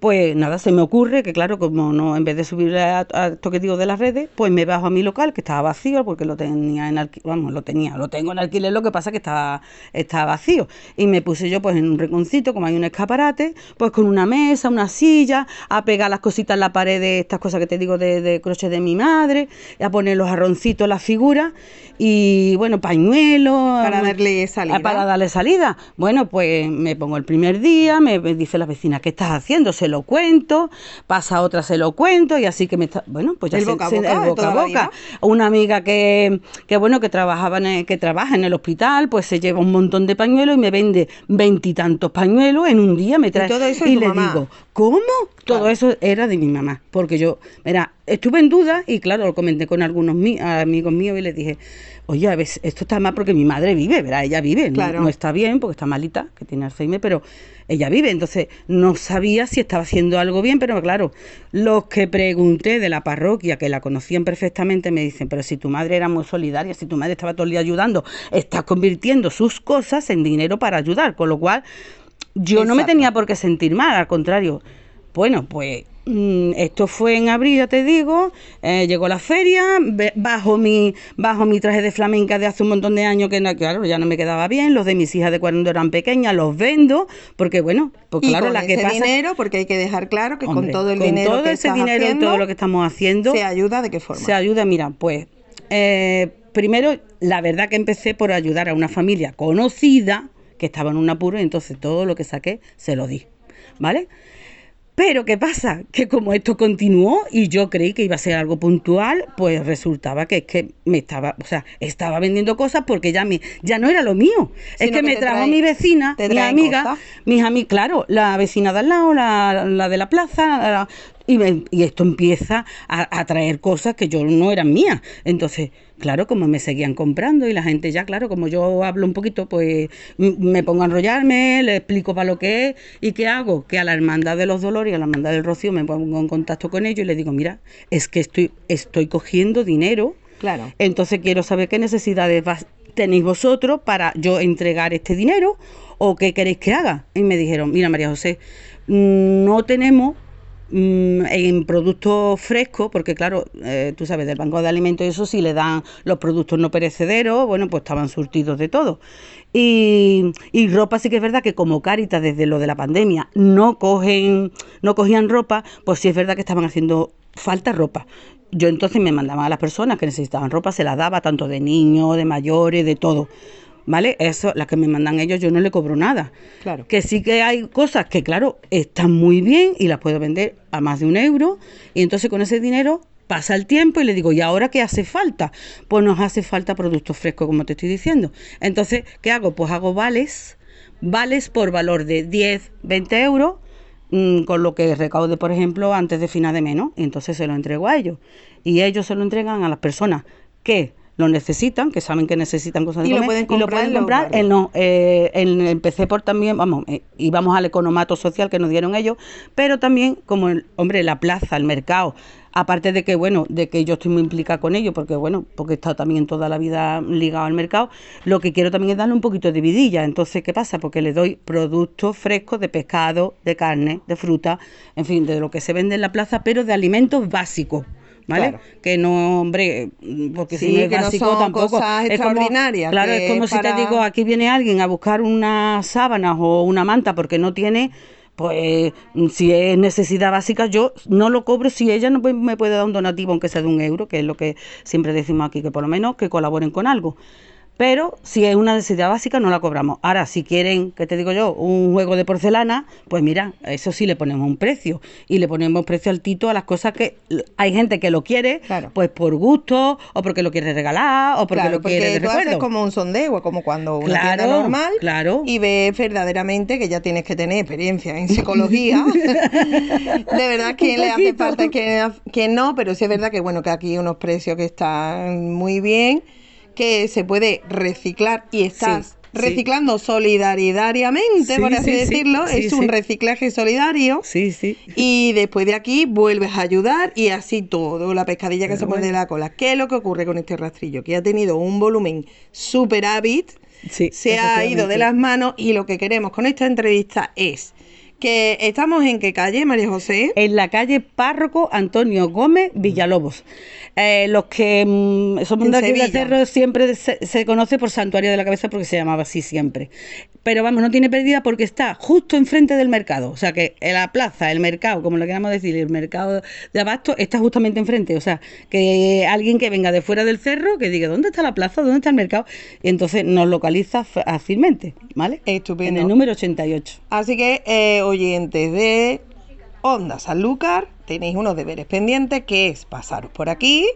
pues nada, se me ocurre que claro, como no, en vez de subir a, esto que digo de las redes, pues me bajo a mi local, que estaba vacío, porque lo tenía en alquiler, vamos, lo tenía, lo tengo en alquiler, lo que pasa que estaba, estaba vacío. Y me puse yo pues en un reconcito, como hay un escaparate, pues con una mesa, una silla, a pegar las cositas en la pared de estas cosas que te digo de, de crochet de mi madre, a poner los jarroncitos, las figuras, y bueno, pañuelos. Para darle salida. Para darle salida. Bueno, pues me pongo el primer día, me, dice la vecina, ¿qué estás haciendo? Se lo cuento, pasa otra, se lo cuento, y así que me está. Bueno, pues ya el boca a boca, el boca, a boca. Una amiga que, que, bueno, que trabajaba en que trabaja en el hospital, pues se lleva un montón de pañuelos y me vende veintitantos pañuelos en un día, me trae. Y, todo eso y le digo, ¿cómo? Todo eso era de mi mamá, porque yo, mira, estuve en duda y claro, lo comenté con algunos amigos míos y les dije, oye, a ver, esto está mal porque mi madre vive, ¿verdad? Ella vive, no, está bien porque está malita, que tiene Alzheimer, pero ella vive, entonces no sabía si estaba haciendo algo bien, pero claro, los que pregunté de la parroquia, que la conocían perfectamente, me dicen, pero si tu madre era muy solidaria, si tu madre estaba todo el día ayudando, estás convirtiendo sus cosas en dinero para ayudar, con lo cual yo no me tenía por qué sentir mal, al contrario. Bueno, pues Mm, esto fue en abril, ya te digo, eh, llegó la feria, bajo mi, bajo mi traje de flamenca de hace un montón de años que claro, ya no me quedaba bien, los de mis hijas de cuando eran pequeñas los vendo, porque bueno, pues claro, la que ese dinero, porque hay que dejar claro que con todo el dinero todo ese dinero y todo lo que estamos haciendo, se ayuda de qué forma? Se ayuda, mira, pues eh, primero la verdad que empecé por ayudar a una familia conocida que estaba en un apuro y entonces todo lo que saqué se lo di, ¿vale? Pero ¿qué pasa? Que como esto continuó y yo creí que iba a ser algo puntual, pues resultaba que es que me estaba, o sea, estaba vendiendo cosas porque ya me, ya no era lo mío. es que, me trajo mi vecina, mi amiga, mis amigas, claro, la vecina de al lado, la, la de la plaza, y, y, esto empieza a, a, traer cosas que yo no eran mías. Entonces, claro, como me seguían comprando y la gente ya, claro, como yo hablo un poquito, pues me pongo a enrollarme, le explico para lo que es y qué hago, que a la Hermandad de los Dolores y a la Hermandad del Rocío me pongo en contacto con ellos y les digo, mira, es que estoy, estoy cogiendo dinero. Claro. Entonces quiero saber qué necesidades tenéis vosotros para yo entregar este dinero o qué queréis que haga. Y me dijeron, mira María José, no tenemos Mm, en productos frescos, porque claro, eh, tú sabes, del banco de alimentos y eso sí le dan los productos no perecederos, bueno, pues estaban surtidos de todo. Y, y, ropa sí que es verdad que como Caritas desde lo de la pandemia no cogen, no cogían ropa, pues sí es verdad que estaban haciendo falta ropa. Yo entonces me mandaba a las personas que necesitaban ropa, se la daba tanto de niños, de mayores, de todo. ¿Vale? Eso, las que me mandan ellos, yo no le cobro nada. Claro. Que sí que hay cosas que, claro, están muy bien y las puedo vender a más de un euro. Y entonces con ese dinero pasa el tiempo y le digo, ¿y ahora qué hace falta? Pues nos hace falta productos frescos, como te estoy diciendo. Entonces, ¿qué hago? Pues hago vales, vales por valor de 10, 20 euros, mm, con lo que recaude, por ejemplo, antes de final de mes, Y entonces se lo entrego a ellos. Y ellos se lo entregan a las personas que lo necesitan, que saben que necesitan cosas de Y lo pueden y lo comprar pueden en los comprar. Eh, no, eh, en- empecé por también, vamos, eh, íbamos al economato social que nos dieron ellos, pero también como, el, hombre, la plaza, el mercado, aparte de que, bueno, de que yo estoy muy implicada con ello, porque, bueno, porque he estado también toda la vida ligado al mercado, lo que quiero también es darle un poquito de vidilla. Entonces, ¿qué pasa? Porque le doy productos frescos de pescado, de carne, de fruta, en fin, de lo que se vende en la plaza, pero de alimentos básicos. ¿Vale? Claro. Que no, hombre, porque Sí, si no es que no básico son tampoco. cosas es como- extraordinarias, claro, es como si te digo, aquí viene alguien a buscar unas sábanas o una manta porque no tiene, pues si es necesidad básica, yo no lo cobro si ella no me puede dar un donativo, aunque sea de un euro, que es lo que siempre decimos aquí, que por lo menos que colaboren con algo. Pero si es una necesidad básica, no la cobramos. Ahora, si quieren, que te digo yo, un juego de porcelana, pues mira, eso sí le ponemos un precio. Y le ponemos precio altito a las cosas que hay gente que lo quiere, pues por gusto, o porque lo quiere regalar, o porque Claro, lo quiere tú haces como un sondeo, como cuando una Claro, tienda normal claro. y ves verdaderamente que ya tienes que tener experiencia en psicología. de verdad, quién le hace falta, quién, quién no, pero sí es verdad que bueno, que aquí hay unos precios que están muy bien, que se puede reciclar y estás Sí, sí. reciclando solidariamente, Sí, por así sí, sí, decirlo, es un reciclaje solidario. Sí, sí. Y después de aquí vuelves a ayudar y así todo, la pescadilla que se muerde la cola. ¿Qué es lo que ocurre con este rastrillo? Que ha tenido un volumen superávit, se ha ido de las manos y lo que queremos con esta entrevista es que estamos en qué calle, María José? En la calle Párroco Antonio Gómez Villalobos. Eh, los que mm, somos de aquí de Sevilla. Cerro siempre se, se conoce por Santuario de la Cabeza porque se llamaba así siempre. Pero vamos, no tiene pérdida porque está justo enfrente del mercado. O sea que la plaza, el mercado, como lo queramos decir, el mercado de abasto está justamente enfrente. O sea, que alguien que venga de fuera del cerro que diga, ¿dónde está la plaza? ¿Dónde está el mercado? Y entonces nos localiza fácilmente, ¿vale? Estupendo. En el número 88. Así que, eh, oyentes de Onda Sanlúcar, tenéis unos deberes pendientes, que es pasaros por aquí,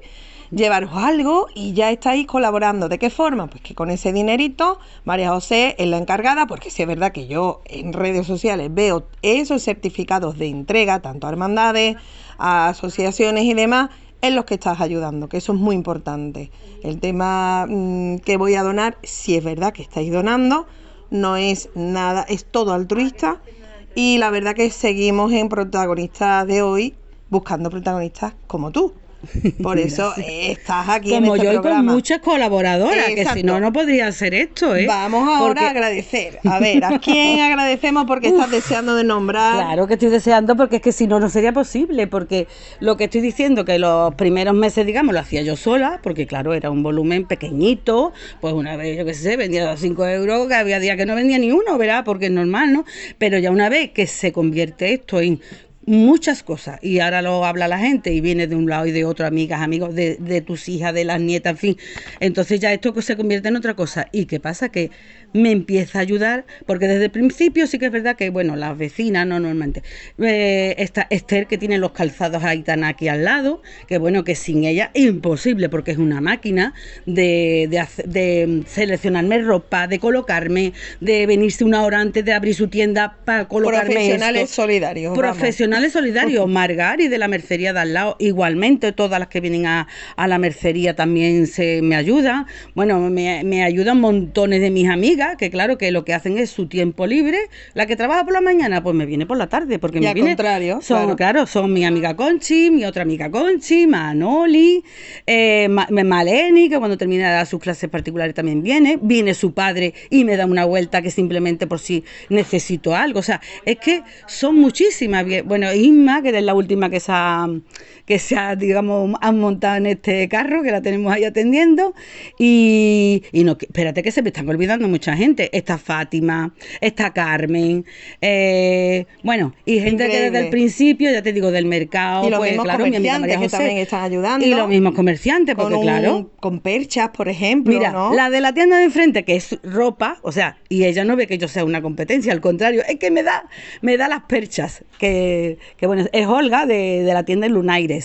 llevaros algo y ya estáis colaborando. ¿De qué forma? Pues que con ese dinerito, María José es la encargada, porque sí es verdad que yo en redes sociales veo esos certificados de entrega, tanto a hermandades, a asociaciones y demás, en los que estás ayudando, que eso es muy importante. El tema mm, que voy a donar, si es verdad que estáis donando, no es nada, es todo altruista. Y la verdad que seguimos en protagonistas de hoy buscando protagonistas como tú. Por eso estás aquí Como en este yo y con muchas colaboradoras, que si no, no podría hacer esto, ¿eh? Vamos ahora Porque- a agradecer. A ver, ¿a quién agradecemos porque estás deseando de nombrar? Claro que estoy deseando porque es que si no, no sería posible, porque lo que estoy diciendo que los primeros meses, digamos, lo hacía yo sola, porque claro, era un volumen pequeñito, pues una vez, yo qué sé, vendía 5 euros, que había días que no vendía ni uno, ¿verdad? Porque es normal, ¿no? Pero ya una vez que se convierte esto en muchas cosas y ahora lo habla la gente y viene de un lado y de otro, amigas, amigos, de, de tus hijas, de las nietas, en fin. Entonces ya esto se convierte en otra cosa. ¿Y qué pasa? Que me empieza a ayudar, porque desde el principio sí que es verdad que, bueno, las vecinas, no normalmente, eh, esta Esther que tiene los calzados Aitana aquí al lado, que bueno, que sin ella imposible, porque es una máquina de, de, hace- de seleccionarme ropa, de colocarme, de venirse una hora antes de abrir su tienda para colocarme Profesionales esto. solidarios. vamos. Profesionales solidarios, Margari de la mercería de al lado, igualmente todas las que vienen a, a la mercería también se me ayudan. Bueno, me, me ayudan montones de mis amigas, que claro que lo que hacen es su tiempo libre. La que trabaja por la mañana, pues me viene por la tarde, porque Y me al viene. contrario, son, claro. claro. son mi amiga Conchi, mi otra amiga Conchi, Manoli, eh, Ma- Maleni, que cuando termina sus clases particulares también viene. Viene su padre y me da una vuelta que simplemente por si necesito algo. O sea, es que son muchísimas. Bueno, Isma, que es la última que se ha, que se ha, digamos, han montado en este carro, que la tenemos ahí atendiendo. Y, y no, espérate que se me están olvidando mucha gente. Está Fátima, está Carmen, eh, bueno, y gente que desde el principio, ya te digo, del mercado, Y los pues mismos claro, mi amiga comerciantes María que José. también están ayudando. Y los mismos comerciantes, porque un- claro. Con perchas, por ejemplo, Mira, ¿no? la de la tienda de enfrente, que es ropa, o sea, y ella no ve que yo sea una competencia, al contrario, es que me da, me da las perchas, que, que bueno, es Olga de, de la tienda Lunaires.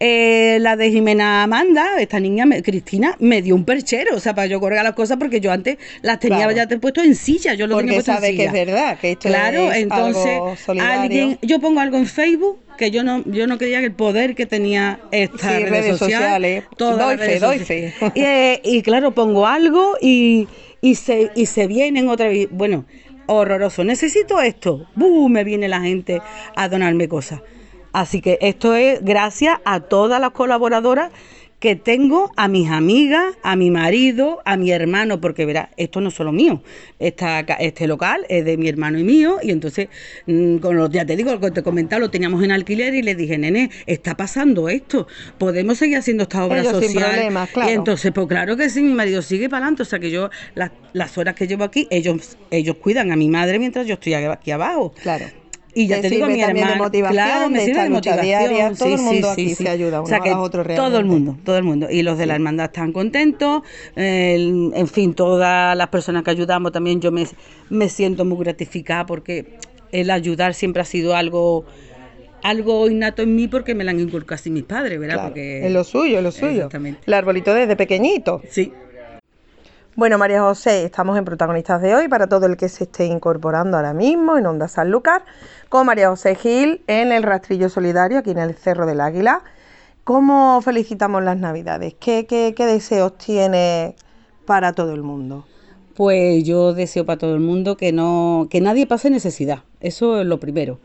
Eh, la de Jimena Amanda, esta niña, Cristina, me dio un perchero, o sea, para yo colgar las cosas, porque yo antes las tenía ya te puesto en silla, yo lo porque tenía puesto sabe en que silla. es verdad, que esto Claro, es entonces, algo solidario. alguien, yo pongo algo en Facebook que yo no yo no creía que el poder que tenía esta Sí, redes, redes sociales, sociales. todas Doy las redes fe, doy. Y, eh, y claro, pongo algo y, y se y se vienen otra vez, bueno, horroroso, necesito esto. ¡Bum! me viene la gente a donarme cosas. Así que esto es gracias a todas las colaboradoras que tengo a mis amigas, a mi marido, a mi hermano, porque verá, esto no es solo mío, esta, este local es de mi hermano y mío, y entonces, mm, con los, ya te digo, lo que te comentaba, lo teníamos en alquiler y le dije, nene, está pasando esto, podemos seguir haciendo esta obra Ellos sin social. problemas, claro. Y entonces, pues claro que sí, mi marido sigue para adelante, o sea que yo, las, las horas que llevo aquí, ellos, ellos cuidan a mi madre mientras yo estoy aquí abajo. Claro. Y ya Te te, digo, mi de motivación, claro, me de sirve de motivación. diaria. Todo sí, el mundo sí, aquí sí, se ayuda O sea que a los otros Todo el realmente. mundo, todo el mundo. Y los de la hermandad están contentos. en fin, todas las personas que ayudamos también yo me, me siento muy gratificada porque el ayudar siempre ha sido algo algo innato en mí porque me lo han inculcado así mis padres, ¿verdad? Claro, porque es lo suyo, es lo suyo. Exactamente. El arbolito desde pequeñito. Sí. Bueno, María José, estamos en protagonistas de hoy para todo el que se esté incorporando ahora mismo en Onda Sanlúcar con María José Gil en el Rastrillo Solidario, aquí en el Cerro del Águila. ¿Cómo felicitamos las Navidades? ¿Qué, qué, qué deseos tiene para todo el mundo? Pues yo deseo para todo el mundo que no que nadie pase necesidad. Eso es lo primero.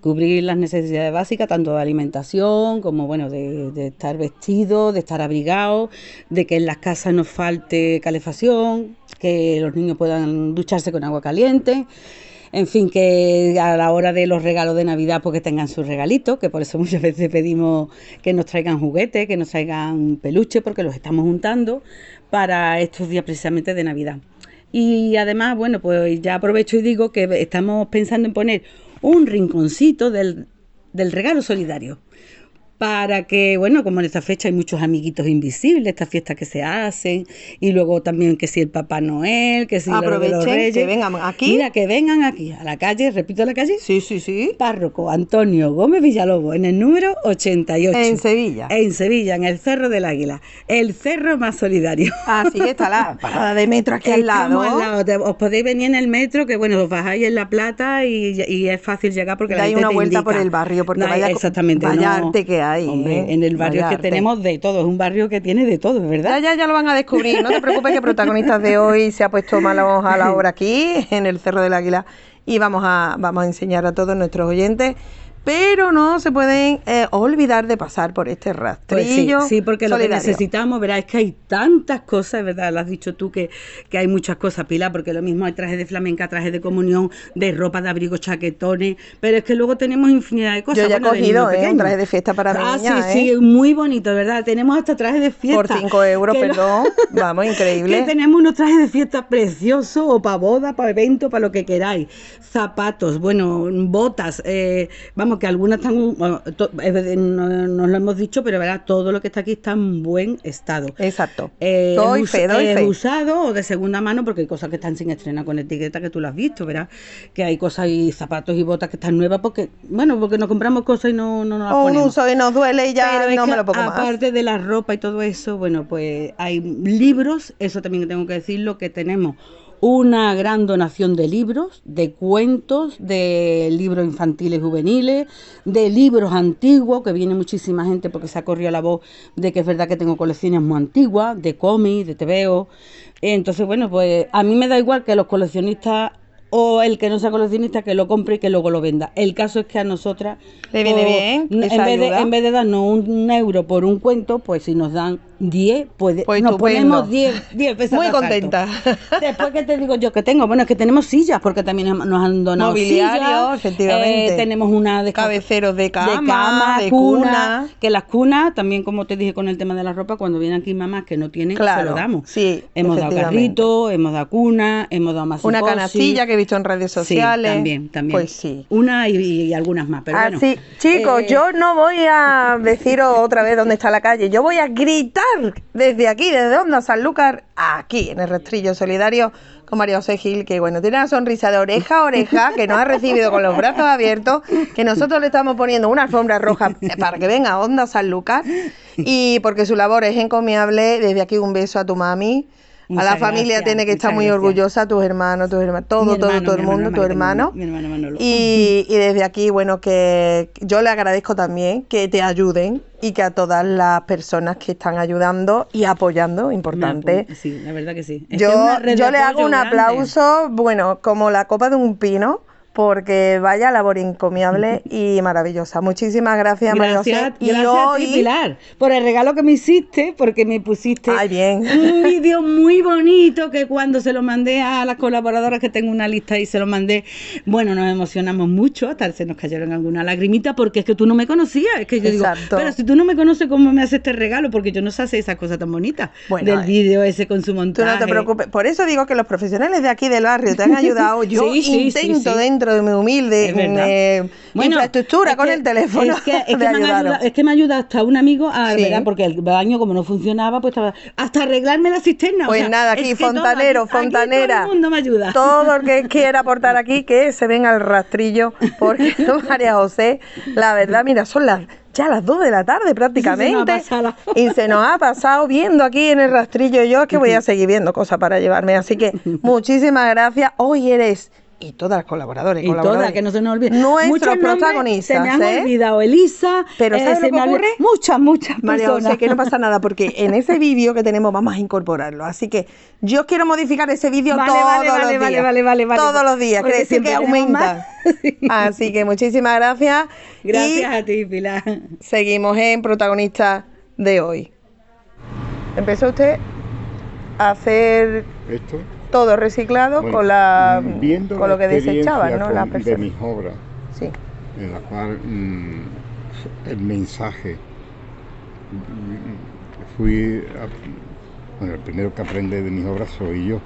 Cubrir las necesidades básicas, tanto de alimentación como bueno, de, de estar vestido, de estar abrigado, de que en las casas no falte calefacción, que los niños puedan ducharse con agua caliente. En fin, que a la hora de los regalos de Navidad, pues que tengan sus regalitos, que por eso muchas veces pedimos que nos traigan juguetes, que nos traigan peluche, porque los estamos juntando para estos días precisamente de Navidad. Y además, bueno, pues ya aprovecho y digo que estamos pensando en poner un rinconcito del, del regalo solidario. Para que, bueno, como en esta fecha hay muchos amiguitos invisibles, estas fiestas que se hacen, y luego también que si el Papá Noel, que si de los Aprovechen Reyes. que vengan aquí. Mira, que vengan aquí, a la calle, repito la calle. Sí, sí, sí. Párroco Antonio Gómez Villalobos, en el número 88. En Sevilla. En Sevilla, en el Cerro del Águila. El cerro más solidario. Así que está la parada de metro aquí al lado. Al lado. Te- Os podéis venir en el metro, que bueno, os bajáis en La Plata y, y es fácil llegar porque la Dais gente una te vuelta indica. por el barrio, porque No vaya, exactamente, vaya no. arte que hay. Hombre, ¿eh? en el barrio Vaya que arte. tenemos de todo, es un barrio que tiene de todo, ¿verdad? Ya, ya, ya lo van a descubrir. No te preocupes que protagonistas de hoy se ha puesto manos a la obra aquí, en el Cerro del Águila, y vamos a, vamos a enseñar a todos nuestros oyentes. Pero no se pueden eh, olvidar de pasar por este Pues sí, rastrillo. sí, porque lo que necesitamos, verás, es que hay tantas cosas, ¿verdad? Lo has dicho tú que, que hay muchas cosas, Pilar, porque lo mismo hay trajes de flamenca, trajes de comunión, de ropa de abrigo, chaquetones, pero es que luego tenemos infinidad de cosas. Yo ya he bueno, cogido ¿eh? un traje de fiesta para mi Ah, niña, sí, ¿eh? sí, muy bonito, ¿verdad? Tenemos hasta trajes de fiesta. Por 5 euros, lo- perdón. Vamos, increíble. que tenemos unos trajes de fiesta preciosos o para boda, para evento, para lo que queráis. Zapatos, bueno, botas, eh, vamos, que algunas están, bueno, to- eh, no, no lo hemos dicho, pero verá, todo lo que está aquí está en buen estado. Exacto. Eh, Doy es fe, doy es fe. usado o de segunda mano, porque hay cosas que están sin estrenar con etiqueta que tú lo has visto, ¿verdad? Que hay cosas y zapatos y botas que están nuevas porque, bueno, porque nos compramos cosas y no, no nos las O un ponemos. uso y nos duele y ya Pero no me lo pongo más. aparte de la ropa y todo eso, bueno, pues hay libros, eso también tengo que decirlo, que tenemos una gran donación de libros, de cuentos, de libros infantiles y juveniles, de libros antiguos, que viene muchísima gente porque se ha corrido la voz de que es verdad que tengo colecciones muy antiguas, de cómics, de TVO. Entonces, bueno, pues a mí me da igual que los coleccionistas o el que no sea coleccionista que lo compre y que luego lo venda. El caso es que a nosotras Le viene o- bien en vez, de, en vez de darnos un euro por un cuento, pues si nos dan 10, pues, Pues nos ponemos 10, 10 pesos Muy contenta. Después que te digo yo que tengo, bueno, es que tenemos sillas, porque también nos han donado Mobiliario, sillas, efectivamente. eh, tenemos una de Cabeceros de cama, de, cama, de cuna, cuna. que las cunas, también como te dije con el tema de la ropa, cuando vienen aquí mamás que no tienen, se Claro, lo damos. sí, hemos dado efectivamente. carrito, hemos dado cuna, hemos dado más Una canastilla que he visto en redes Sí, sociales. también, también. Pues sí. Una y, y algunas más, pero bueno. Así, chicos, Eh, yo no voy a deciros otra vez dónde está la calle, yo voy a gritar desde aquí, desde Onda Sanlúcar, aquí en el Rastrillo Solidario con María José Gil, que bueno, tiene una sonrisa de oreja a oreja, que nos ha recibido con los brazos abiertos, que nosotros le estamos poniendo una alfombra roja para que venga Onda Sanlúcar, y porque su labor es encomiable, desde aquí un beso a tu mami, a la familia tiene que estar muy orgullosa, tus hermanos, tus hermanos, todo, todo, todo el mundo, tu hermano. Y, y, desde aquí, bueno, que yo le agradezco también que te ayuden y que a todas las personas que están ayudando y apoyando, importante. Sí, la verdad que sí. yo, yo le hago un aplauso, bueno, como la copa de un pino porque vaya labor encomiable y maravillosa. Muchísimas gracias, María José. Y gracias a ti, Pilar, por el regalo que me hiciste, porque me pusiste un vídeo muy bonito que cuando se lo mandé a las colaboradoras, que tengo una lista y se lo mandé, bueno, nos emocionamos mucho, hasta se nos cayeron alguna lagrimita, porque es que tú no me conocías. Es que yo digo, pero si tú no me conoces, ¿cómo me haces este regalo? Porque yo no sé hacer esas cosas tan bonitas del eh, vídeo ese con su montaje. Tú no te preocupes. Por eso digo que los profesionales de aquí del barrio te han ayudado. Yo intento dentro de mi humilde eh, infraestructura con el teléfono. Es que, es, que me ayuda, es que, me ayuda, hasta un amigo a, ¿verdad? porque el baño como no funcionaba, pues estaba, hasta arreglarme la cisterna. Pues nada, aquí fontanero, fontanera. todo el mundo me ayuda. Todo el que quiera aportar aquí, que se venga al rastrillo, porque María José, la verdad, mira, son las ya las 2 de la tarde prácticamente. y se nos ha pasado viendo aquí en el rastrillo. Yo es que voy a seguir viendo cosas para llevarme. Así que muchísimas gracias. Hoy eres y todas las colaboradoras y todas, que no se nos olviden. Nuestros protagonistas. Se me han ¿eh? olvidado Elisa, pero eh, ¿sabes lo que ocurre? Muchas, muchas María personas. José, que no pasa nada, porque en ese vídeo que tenemos vamos a incorporarlo. Así que yo quiero modificar ese vídeo todos los días. Vale, vale, vale, Todos los días, quiere decir que aumenta. Así que muchísimas gracias. Gracias a ti, Pilar. Seguimos en protagonista de hoy. Empezó usted a hacer... ¿Esto? Todo reciclado con la con lo que desechaban, ¿no? de mis obras, sí. en la cual mm, el mensaje mm, fui bueno, el primero que aprende de mis obras soy yo,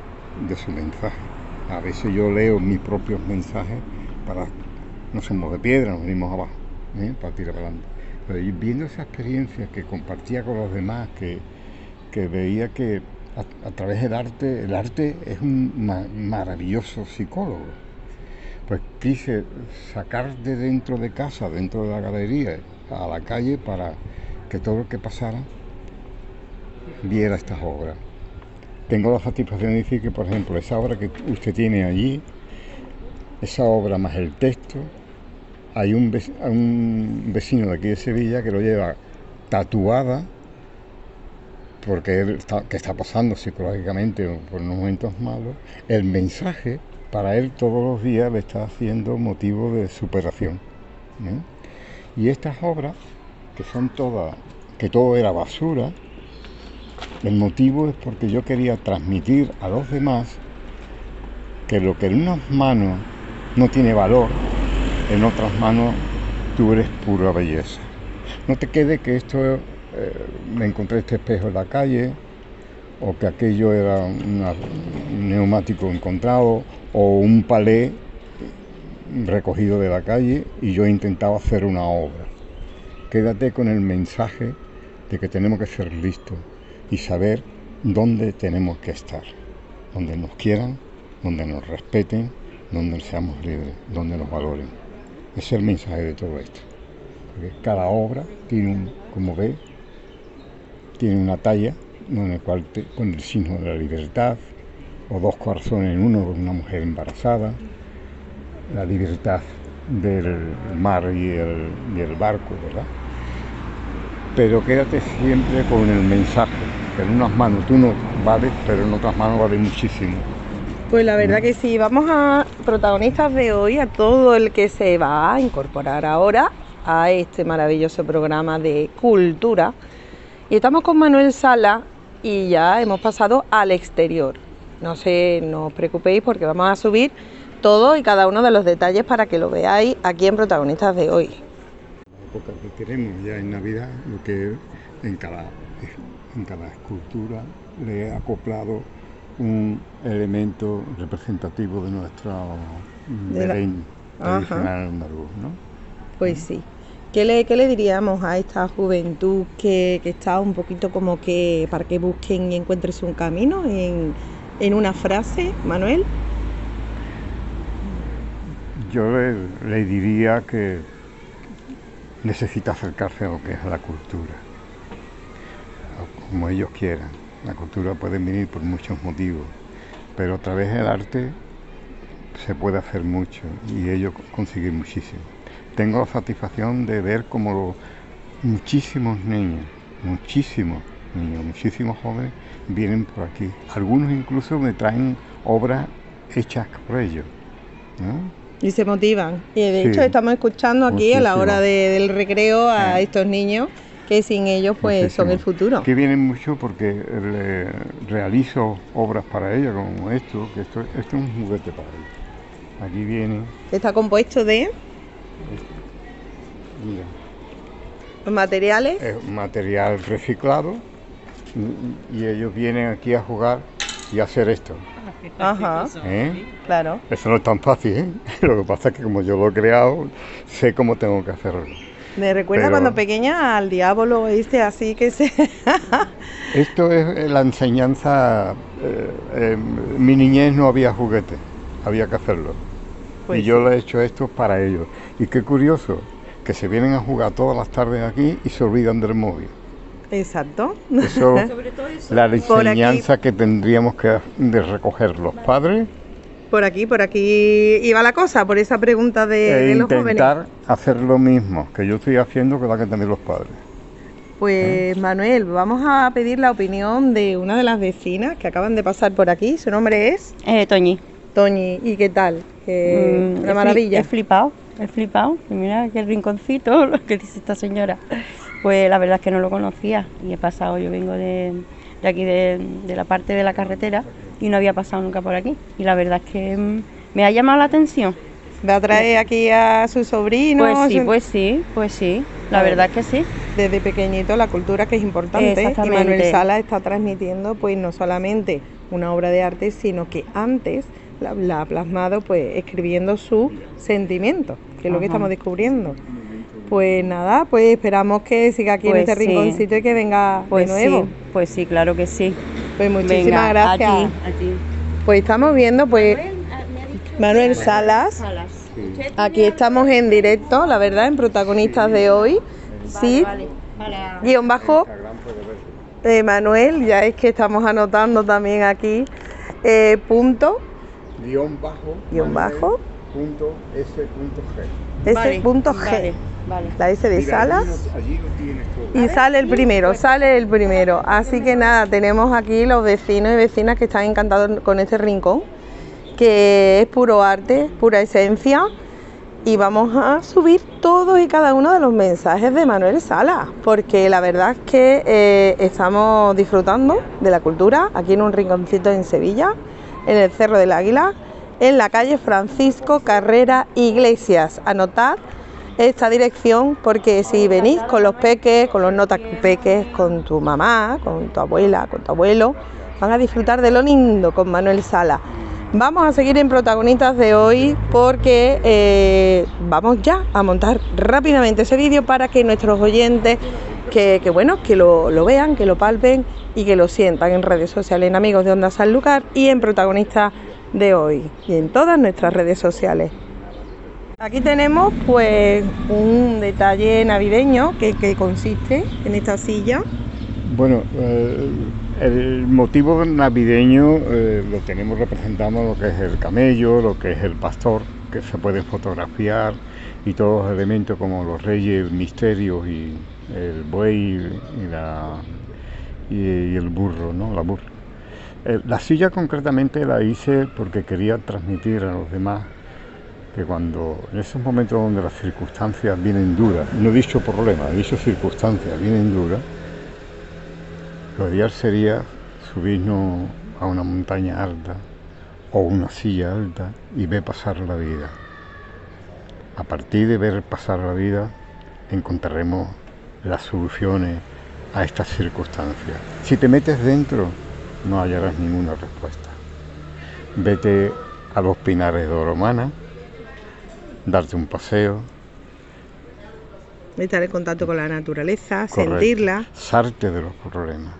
de su mensaje. A veces yo leo mis propios mensajes para no somos de piedra, nos venimos abajo, ¿eh? para tirar para adelante. Pero viendo esa experiencia que compartía con los demás, que, que veía que a, través del arte, el arte es un maravilloso psicólogo. Pues quise sacar de dentro de casa, dentro de la galería, a la calle para que todo lo que pasara viera estas obras. Tengo la satisfacción de decir que, por ejemplo, esa obra que usted tiene allí, esa obra más el texto, hay un, vecino de aquí de Sevilla que lo lleva tatuada porque él está, que está pasando psicológicamente por unos momentos malos, el mensaje para él todos los días le está haciendo motivo de superación. Y estas obras, que son todas, que todo era basura, el motivo es porque yo quería transmitir a los demás que lo que en unas manos no tiene valor, en otras manos tú eres pura belleza. No te quede que esto eh, me encontré este espejo en la calle, o que aquello era un neumático encontrado, o un palé recogido de la calle, y yo intentaba hacer una obra. Quédate con el mensaje de que tenemos que ser listos y saber dónde tenemos que estar, donde nos quieran, donde nos respeten, donde seamos libres, donde nos valoren. Es el mensaje de todo esto. Porque cada obra tiene un, como ve, tiene una talla en el cual con el signo de la libertad, o dos corazones en uno con una mujer embarazada, la libertad del mar y el, barco, ¿verdad? Pero quédate siempre con el mensaje, que en unas manos tú no vales, pero en otras manos vale muchísimo. Pues la verdad que sí, vamos a protagonistas de hoy, a todo el que se va a incorporar ahora a este maravilloso programa de cultura y estamos con Manuel Sala y ya hemos pasado al exterior. No sé, no os preocupéis porque vamos a subir todo y cada uno de los detalles para que lo veáis aquí en Protagonistas de hoy. La época que tenemos ya en Navidad, lo que en cada, en cada escultura le he acoplado un elemento representativo de nuestro Belén tradicional andaluz, ¿no? Pues sí. ¿Qué le, qué le diríamos a esta juventud que, que está un poquito como que para que busquen y encuentren un camino en, en una frase, Manuel? Yo le, le diría que necesita acercarse a lo que es la cultura, como ellos quieran. La cultura puede venir por muchos motivos, pero a través del arte se puede hacer mucho y ellos conseguir muchísimo. Tengo la satisfacción de ver como muchísimos niños, muchísimos niños, muchísimos jóvenes vienen por aquí. Algunos incluso me traen obras hechas por ellos. Y se motivan. Y de hecho estamos escuchando aquí a la hora del recreo a estos niños que sin ellos pues son el futuro. Que vienen mucho porque realizo obras para ellos como esto, que esto, esto es un juguete para ellos. Aquí viene. Está compuesto de. Mira. ¿Los materiales? Es material reciclado y, ellos vienen aquí a jugar y a hacer esto. Ajá. ¿Eh? Claro. Eso no es tan fácil, ¿eh? Lo que pasa es que como yo lo he creado, sé cómo tengo que hacerlo. Me recuerda cuando pequeña al diablo, ¿viste? Así que se... Esto es la enseñanza... Eh, en mi niñez no había juguete, había que hacerlo. Pues y yo lo he hecho esto para ellos. Y qué curioso, que se vienen a jugar todas las tardes aquí y se olvidan del móvil. Exacto. Eso, la enseñanza que tendríamos que de recoger los padres. Por aquí, por aquí iba la cosa, por esa pregunta de, e los jóvenes. Intentar hacer lo mismo que yo estoy haciendo que la que también los padres. Pues Manuel, vamos a pedir la opinión de una de las vecinas que acaban de pasar por aquí. ¿Su nombre es? Eh, Toñi. Toñi, ¿y qué tal? Eh, una maravilla. He flipado, he flipado. Mira qué rinconcito, lo que dice esta señora. Pues la verdad es que no lo conocía y he pasado, yo vengo de, aquí de, la parte de la carretera y no había pasado nunca por aquí. Y la verdad es que mm, me ha llamado la atención. ¿Va a traer aquí a su sobrino? Pues sí, pues sí, pues sí, la verdad es que sí. Desde pequeñito la cultura que es importante y Manuel Sala está transmitiendo pues no solamente una obra de arte, sino que antes la, ha plasmado pues escribiendo su sentimiento, que es lo que estamos descubriendo. Pues nada, pues esperamos que siga aquí en pues este rinconcito y que venga pues de nuevo. Sí, pues sí, claro que sí. Pues muchísimas gracias. A ti, Pues estamos viendo pues Manuel Salas. Aquí estamos en directo, la verdad, en protagonistas de hoy. Sí. Guión bajo. Eh, Manuel, ya es que estamos anotando también aquí. Eh, punto guion bajo, guion bajo, punto S punto G. S punto G. La S de Salas. y sale el primero, sale el primero. Así que nada, tenemos aquí los vecinos y vecinas que están encantados con este rincón, que es puro arte, pura esencia. Y vamos a subir todos y cada uno de los mensajes de Manuel Salas, porque la verdad es que eh, estamos disfrutando de la cultura aquí en un rinconcito en Sevilla en el Cerro del Águila, en la calle Francisco Carrera Iglesias. Anotad esta dirección porque si venís con los peques, con los notas peques, con tu mamá, con tu abuela, con tu abuelo, van a disfrutar de lo lindo con Manuel Sala. Vamos a seguir en protagonistas de hoy porque eh, vamos ya a montar rápidamente ese vídeo para que nuestros oyentes que, bueno, que lo, vean, que lo palpen y que lo sientan en redes sociales, en Amigos de Onda Sanlúcar y en protagonistas de hoy y en todas nuestras redes sociales. Aquí tenemos pues un detalle navideño que, consiste en esta silla. Bueno, eh, el motivo navideño eh, lo tenemos representando lo que es el camello, lo que es el pastor, que se puede fotografiar y todos los elementos como los reyes, misterios y el buey y, la, y, el burro, ¿no? La burra. Eh, la silla concretamente la hice porque quería transmitir a los demás que cuando en esos momentos donde las circunstancias vienen duras, no he dicho problema, he dicho circunstancias vienen duras, lo ideal sería subirnos a una montaña alta o una silla alta y ver pasar la vida. A partir de ver pasar la vida encontraremos las soluciones a estas circunstancias. Si te metes dentro, no hallarás ninguna respuesta. Vete a los pinares de Oromana, darte un paseo estar en contacto con la naturaleza, sentirla. Sarte de los problemas.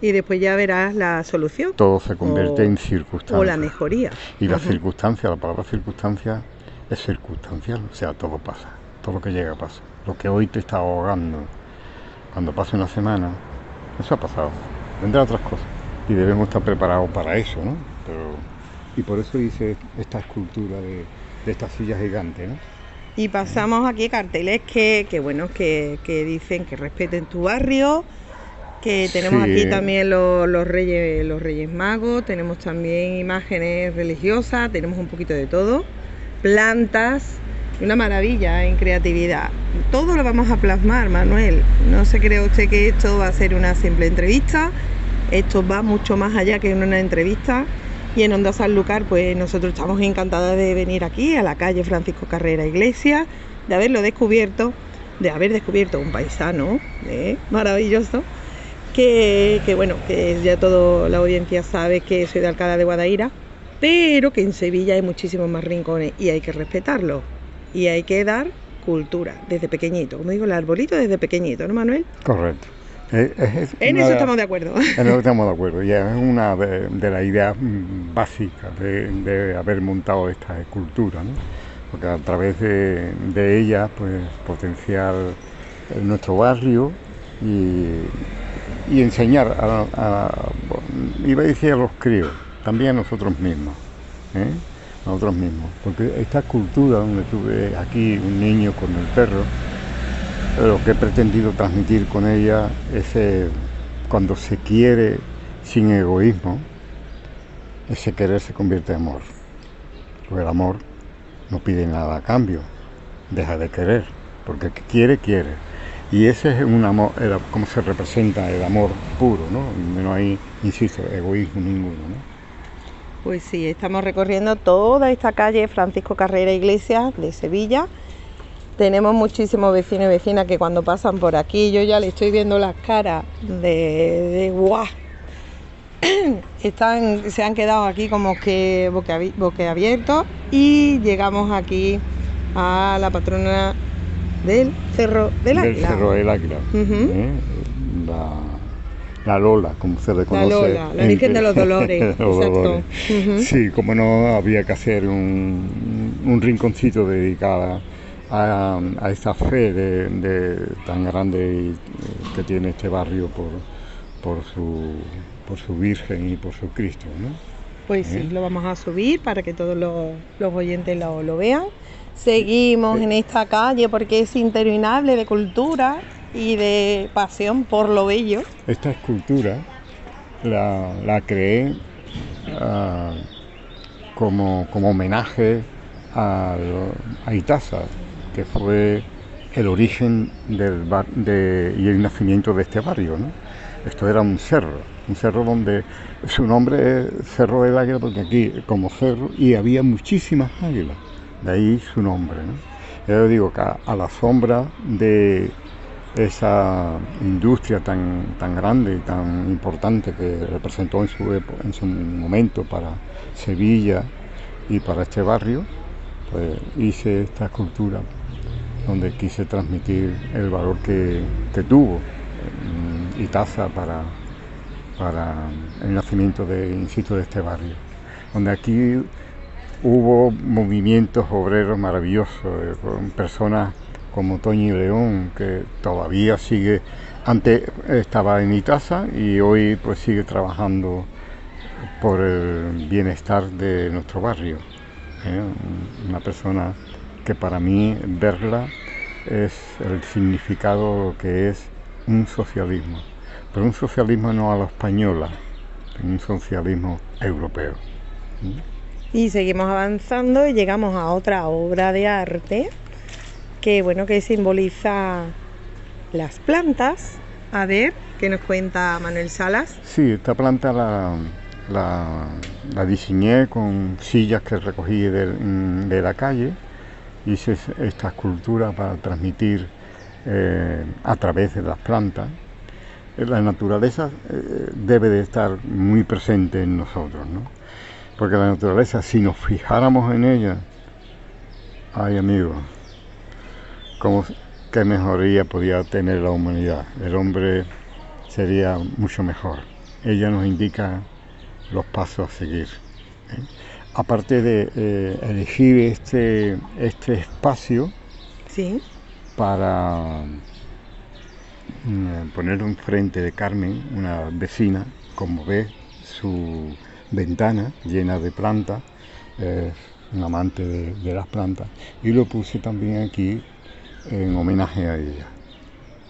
Y después ya verás la solución. Todo se convierte en circunstancia. O la mejoría. Y la circunstancia, la palabra circunstancia es circunstancial, o sea, todo pasa, todo lo que llega pasa. Lo que hoy te está ahogando, cuando pase una semana, eso ha pasado. Vendrán otras cosas. Y debemos estar preparados para eso, ¿no? y por eso hice esta escultura de, de esta silla gigante, ¿no? Y pasamos aquí carteles que, que bueno, que, que dicen que respeten tu barrio, que tenemos aquí también los, los, reyes, los reyes magos, tenemos también imágenes religiosas, tenemos un poquito de todo, plantas, una maravilla en creatividad. Todo lo vamos a plasmar, Manuel. No se cree usted que esto va a ser una simple entrevista, esto va mucho más allá que una entrevista. Y en Onda Sanlúcar, pues nosotros estamos encantadas de venir aquí a la calle Francisco Carrera Iglesia, de haberlo descubierto, de haber descubierto un paisano ¿eh? maravilloso que, bueno, que ya toda la audiencia sabe que soy de Alcalá de Guadaira, pero que en Sevilla hay muchísimos más rincones y hay que respetarlo y hay que dar cultura desde pequeñito, como digo, el arbolito desde pequeñito, ¿no, Manuel? Correcto. en eso estamos de acuerdo. En eso estamos de acuerdo. Y es una de, las ideas básicas de, haber montado esta escultura, ¿no? porque a través de, ella, pues potenciar nuestro barrio y, y enseñar a, iba a decir a los críos, también a nosotros mismos, ¿eh? Nosotros mismos, porque esta cultura donde tuve aquí un niño con el perro, lo que he pretendido transmitir con ella es eh, cuando se quiere sin egoísmo, ese querer se convierte en amor, porque el amor no pide nada a cambio, deja de querer, porque quiere, quiere y ese es un amor, como se representa el amor puro, ¿no? No hay, insisto, egoísmo ninguno, ¿no? Pues sí, estamos recorriendo toda esta calle Francisco Carrera Iglesias de Sevilla. Tenemos muchísimos vecinos y vecinas que cuando pasan por aquí, yo ya le estoy viendo las caras de, de guau. Están, se han quedado aquí como que boquiabiertos y llegamos aquí a la patrona del Cerro del Águila. Del Cerro del Águila. ¿eh? la, Lola, como se reconoce. La Lola, la Virgen de los Dolores. exacto. Sí, como no había que hacer un, un rinconcito dedicado a, a, esta fe de, tan grande eh, que tiene este barrio por, por, su, por su Virgen y por su Cristo. ¿no? Pues sí, ¿Eh? lo vamos a subir para que todos los, los oyentes lo, lo vean. Seguimos en esta calle porque es interminable de cultura y de pasión por lo bello. Esta escultura la, creé ah, como, homenaje a, a, Itaza, que fue el origen del y el nacimiento de este barrio. Esto era un cerro, un cerro donde su nombre es Cerro del Águila porque aquí como cerro y había muchísimas águilas de ahí su nombre. ¿no? Yo digo que a, la sombra de esa industria tan, tan grande y tan importante que representó en su, en su momento para Sevilla y para este barrio, pues hice esta escultura donde quise transmitir el valor que, tuvo y taza para, para el nacimiento de, insisto, de este barrio. Donde aquí hubo movimientos obreros maravillosos, eh, con personas como Toño León, que todavía sigue, antes estaba en Itaza y hoy pues sigue trabajando por el bienestar de nuestro barrio. ¿eh? Una persona que para mí verla es el significado que es un socialismo, pero un socialismo no a la española, un socialismo europeo. Y seguimos avanzando y llegamos a otra obra de arte que bueno que simboliza las plantas. A ver, ¿qué nos cuenta Manuel Salas? Sí, esta planta la, la, diseñé con sillas que recogí de, la calle. Hice esta escultura para transmitir eh, a través de las plantas. La naturaleza eh, debe de estar muy presente en nosotros, ¿no? Porque la naturaleza, si nos fijáramos en ella, ay amigos, como qué mejoría podía tener la humanidad. El hombre sería mucho mejor. Ella nos indica los pasos a seguir. ¿eh? Aparte de eh, elegir este, este espacio para mm, ponerlo enfrente de Carmen, una vecina, como ve su ventana llena de plantas, es un amante de, las plantas, y lo puse también aquí en homenaje a ella.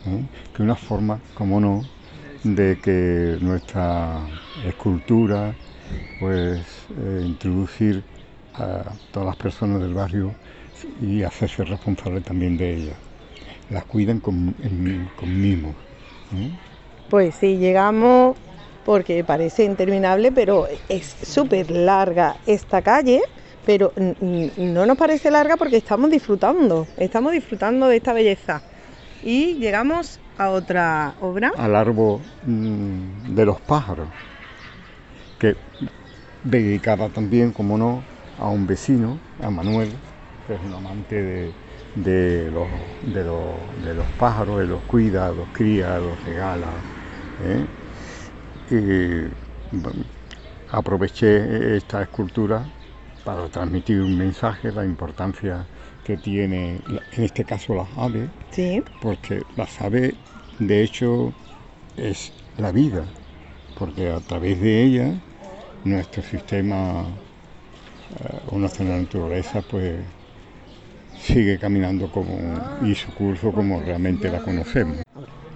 ¿eh? Que una forma, como no, de que nuestra escultura, pues eh, introducir a todas las personas del barrio y hacerse responsable también de ellas. Las cuidan con, mimo. Pues sí, llegamos porque parece interminable, pero es súper larga esta calle, pero no nos parece larga porque estamos disfrutando, estamos disfrutando de esta belleza. Y llegamos a otra obra. Al árbol mm, de los pájaros, que dedicada también, como no, a un vecino, a Manuel, que es un amante de, los, pájaros, él los cuida, los cría, los regala. ¿eh? Y aproveché esta escultura para transmitir un mensaje, la importancia que tiene, en este caso las aves, ¿Sí? porque las aves, de hecho, es la vida, porque a través de ellas nuestro sistema eh, o nuestra naturaleza pues sigue caminando como y su curso como realmente la conocemos.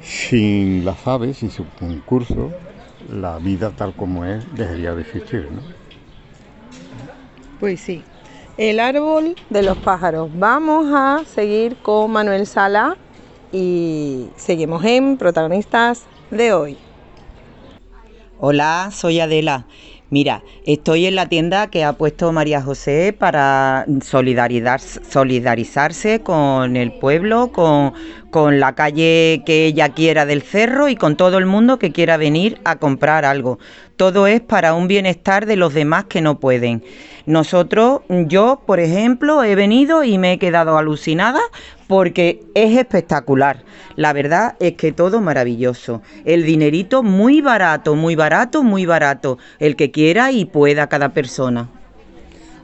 Sin las aves y su concurso, la vida tal como es dejaría de existir, ¿no? Pues sí. El árbol de los pájaros. Vamos a seguir con Manuel Sala y seguimos en protagonistas de hoy. Hola, soy Adela Mira, estoy en la tienda que ha puesto María José para solidarizarse con el pueblo, con, con la calle que ella quiera del cerro y con todo el mundo que quiera venir a comprar algo. Todo es para un bienestar de los demás que no pueden. Nosotros, yo, por ejemplo, he venido y me he quedado alucinada porque es espectacular. La verdad es que todo maravilloso. El dinerito muy barato, muy barato, muy barato. El que quiera y pueda cada persona.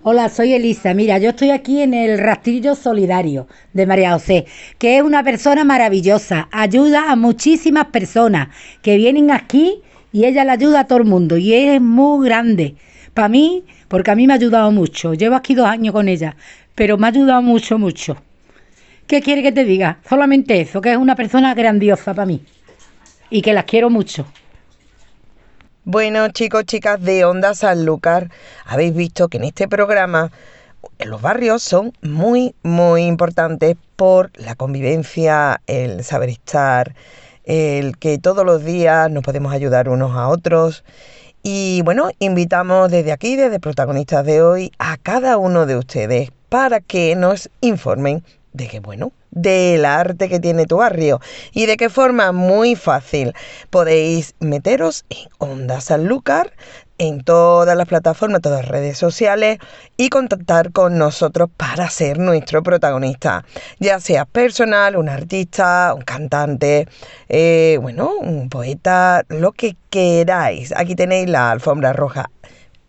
Hola, soy Elisa. Mira, yo estoy aquí en el rastrillo solidario de María José, que es una persona maravillosa. Ayuda a muchísimas personas que vienen aquí y ella le ayuda a todo el mundo y es muy grande. Para mí, porque a mí me ha ayudado mucho. Llevo aquí dos años con ella, pero me ha ayudado mucho, mucho. ¿Qué quiere que te diga? Solamente eso, que es una persona grandiosa para mí y que las quiero mucho. Bueno, chicos, chicas de Onda Sanlúcar, habéis visto que en este programa los barrios son muy, muy importantes por la convivencia, el saber estar, el que todos los días nos podemos ayudar unos a otros. Y bueno, invitamos desde aquí, desde protagonistas de hoy, a cada uno de ustedes para que nos informen de qué bueno, del arte que tiene tu barrio y de qué forma muy fácil podéis meteros en Onda Sanlúcar en todas las plataformas, todas las redes sociales y contactar con nosotros para ser nuestro protagonista, ya sea personal, un artista, un cantante, eh, bueno, un poeta, lo que queráis. Aquí tenéis la alfombra roja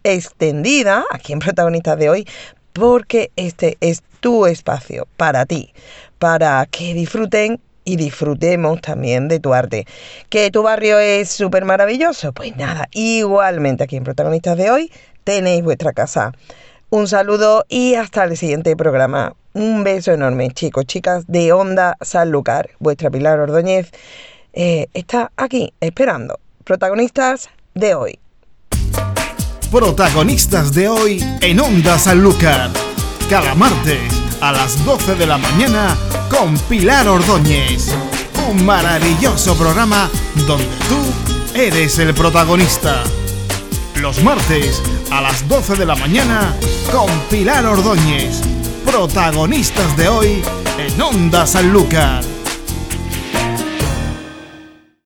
extendida, aquí en protagonistas de hoy, porque este es tu espacio para ti, para que disfruten y disfrutemos también de tu arte. ¿Que tu barrio es súper maravilloso? Pues nada, igualmente aquí en Protagonistas de hoy tenéis vuestra casa. Un saludo y hasta el siguiente programa. Un beso enorme, chicos, chicas de Onda Sanlúcar. Vuestra Pilar Ordóñez eh, está aquí esperando. Protagonistas de hoy. Protagonistas de hoy en Onda Sanlúcar cada martes a las 12 de la mañana con Pilar Ordóñez. Un maravilloso programa donde tú eres el protagonista. Los martes a las 12 de la mañana con Pilar Ordóñez. Protagonistas de hoy en Onda Sanlúcar.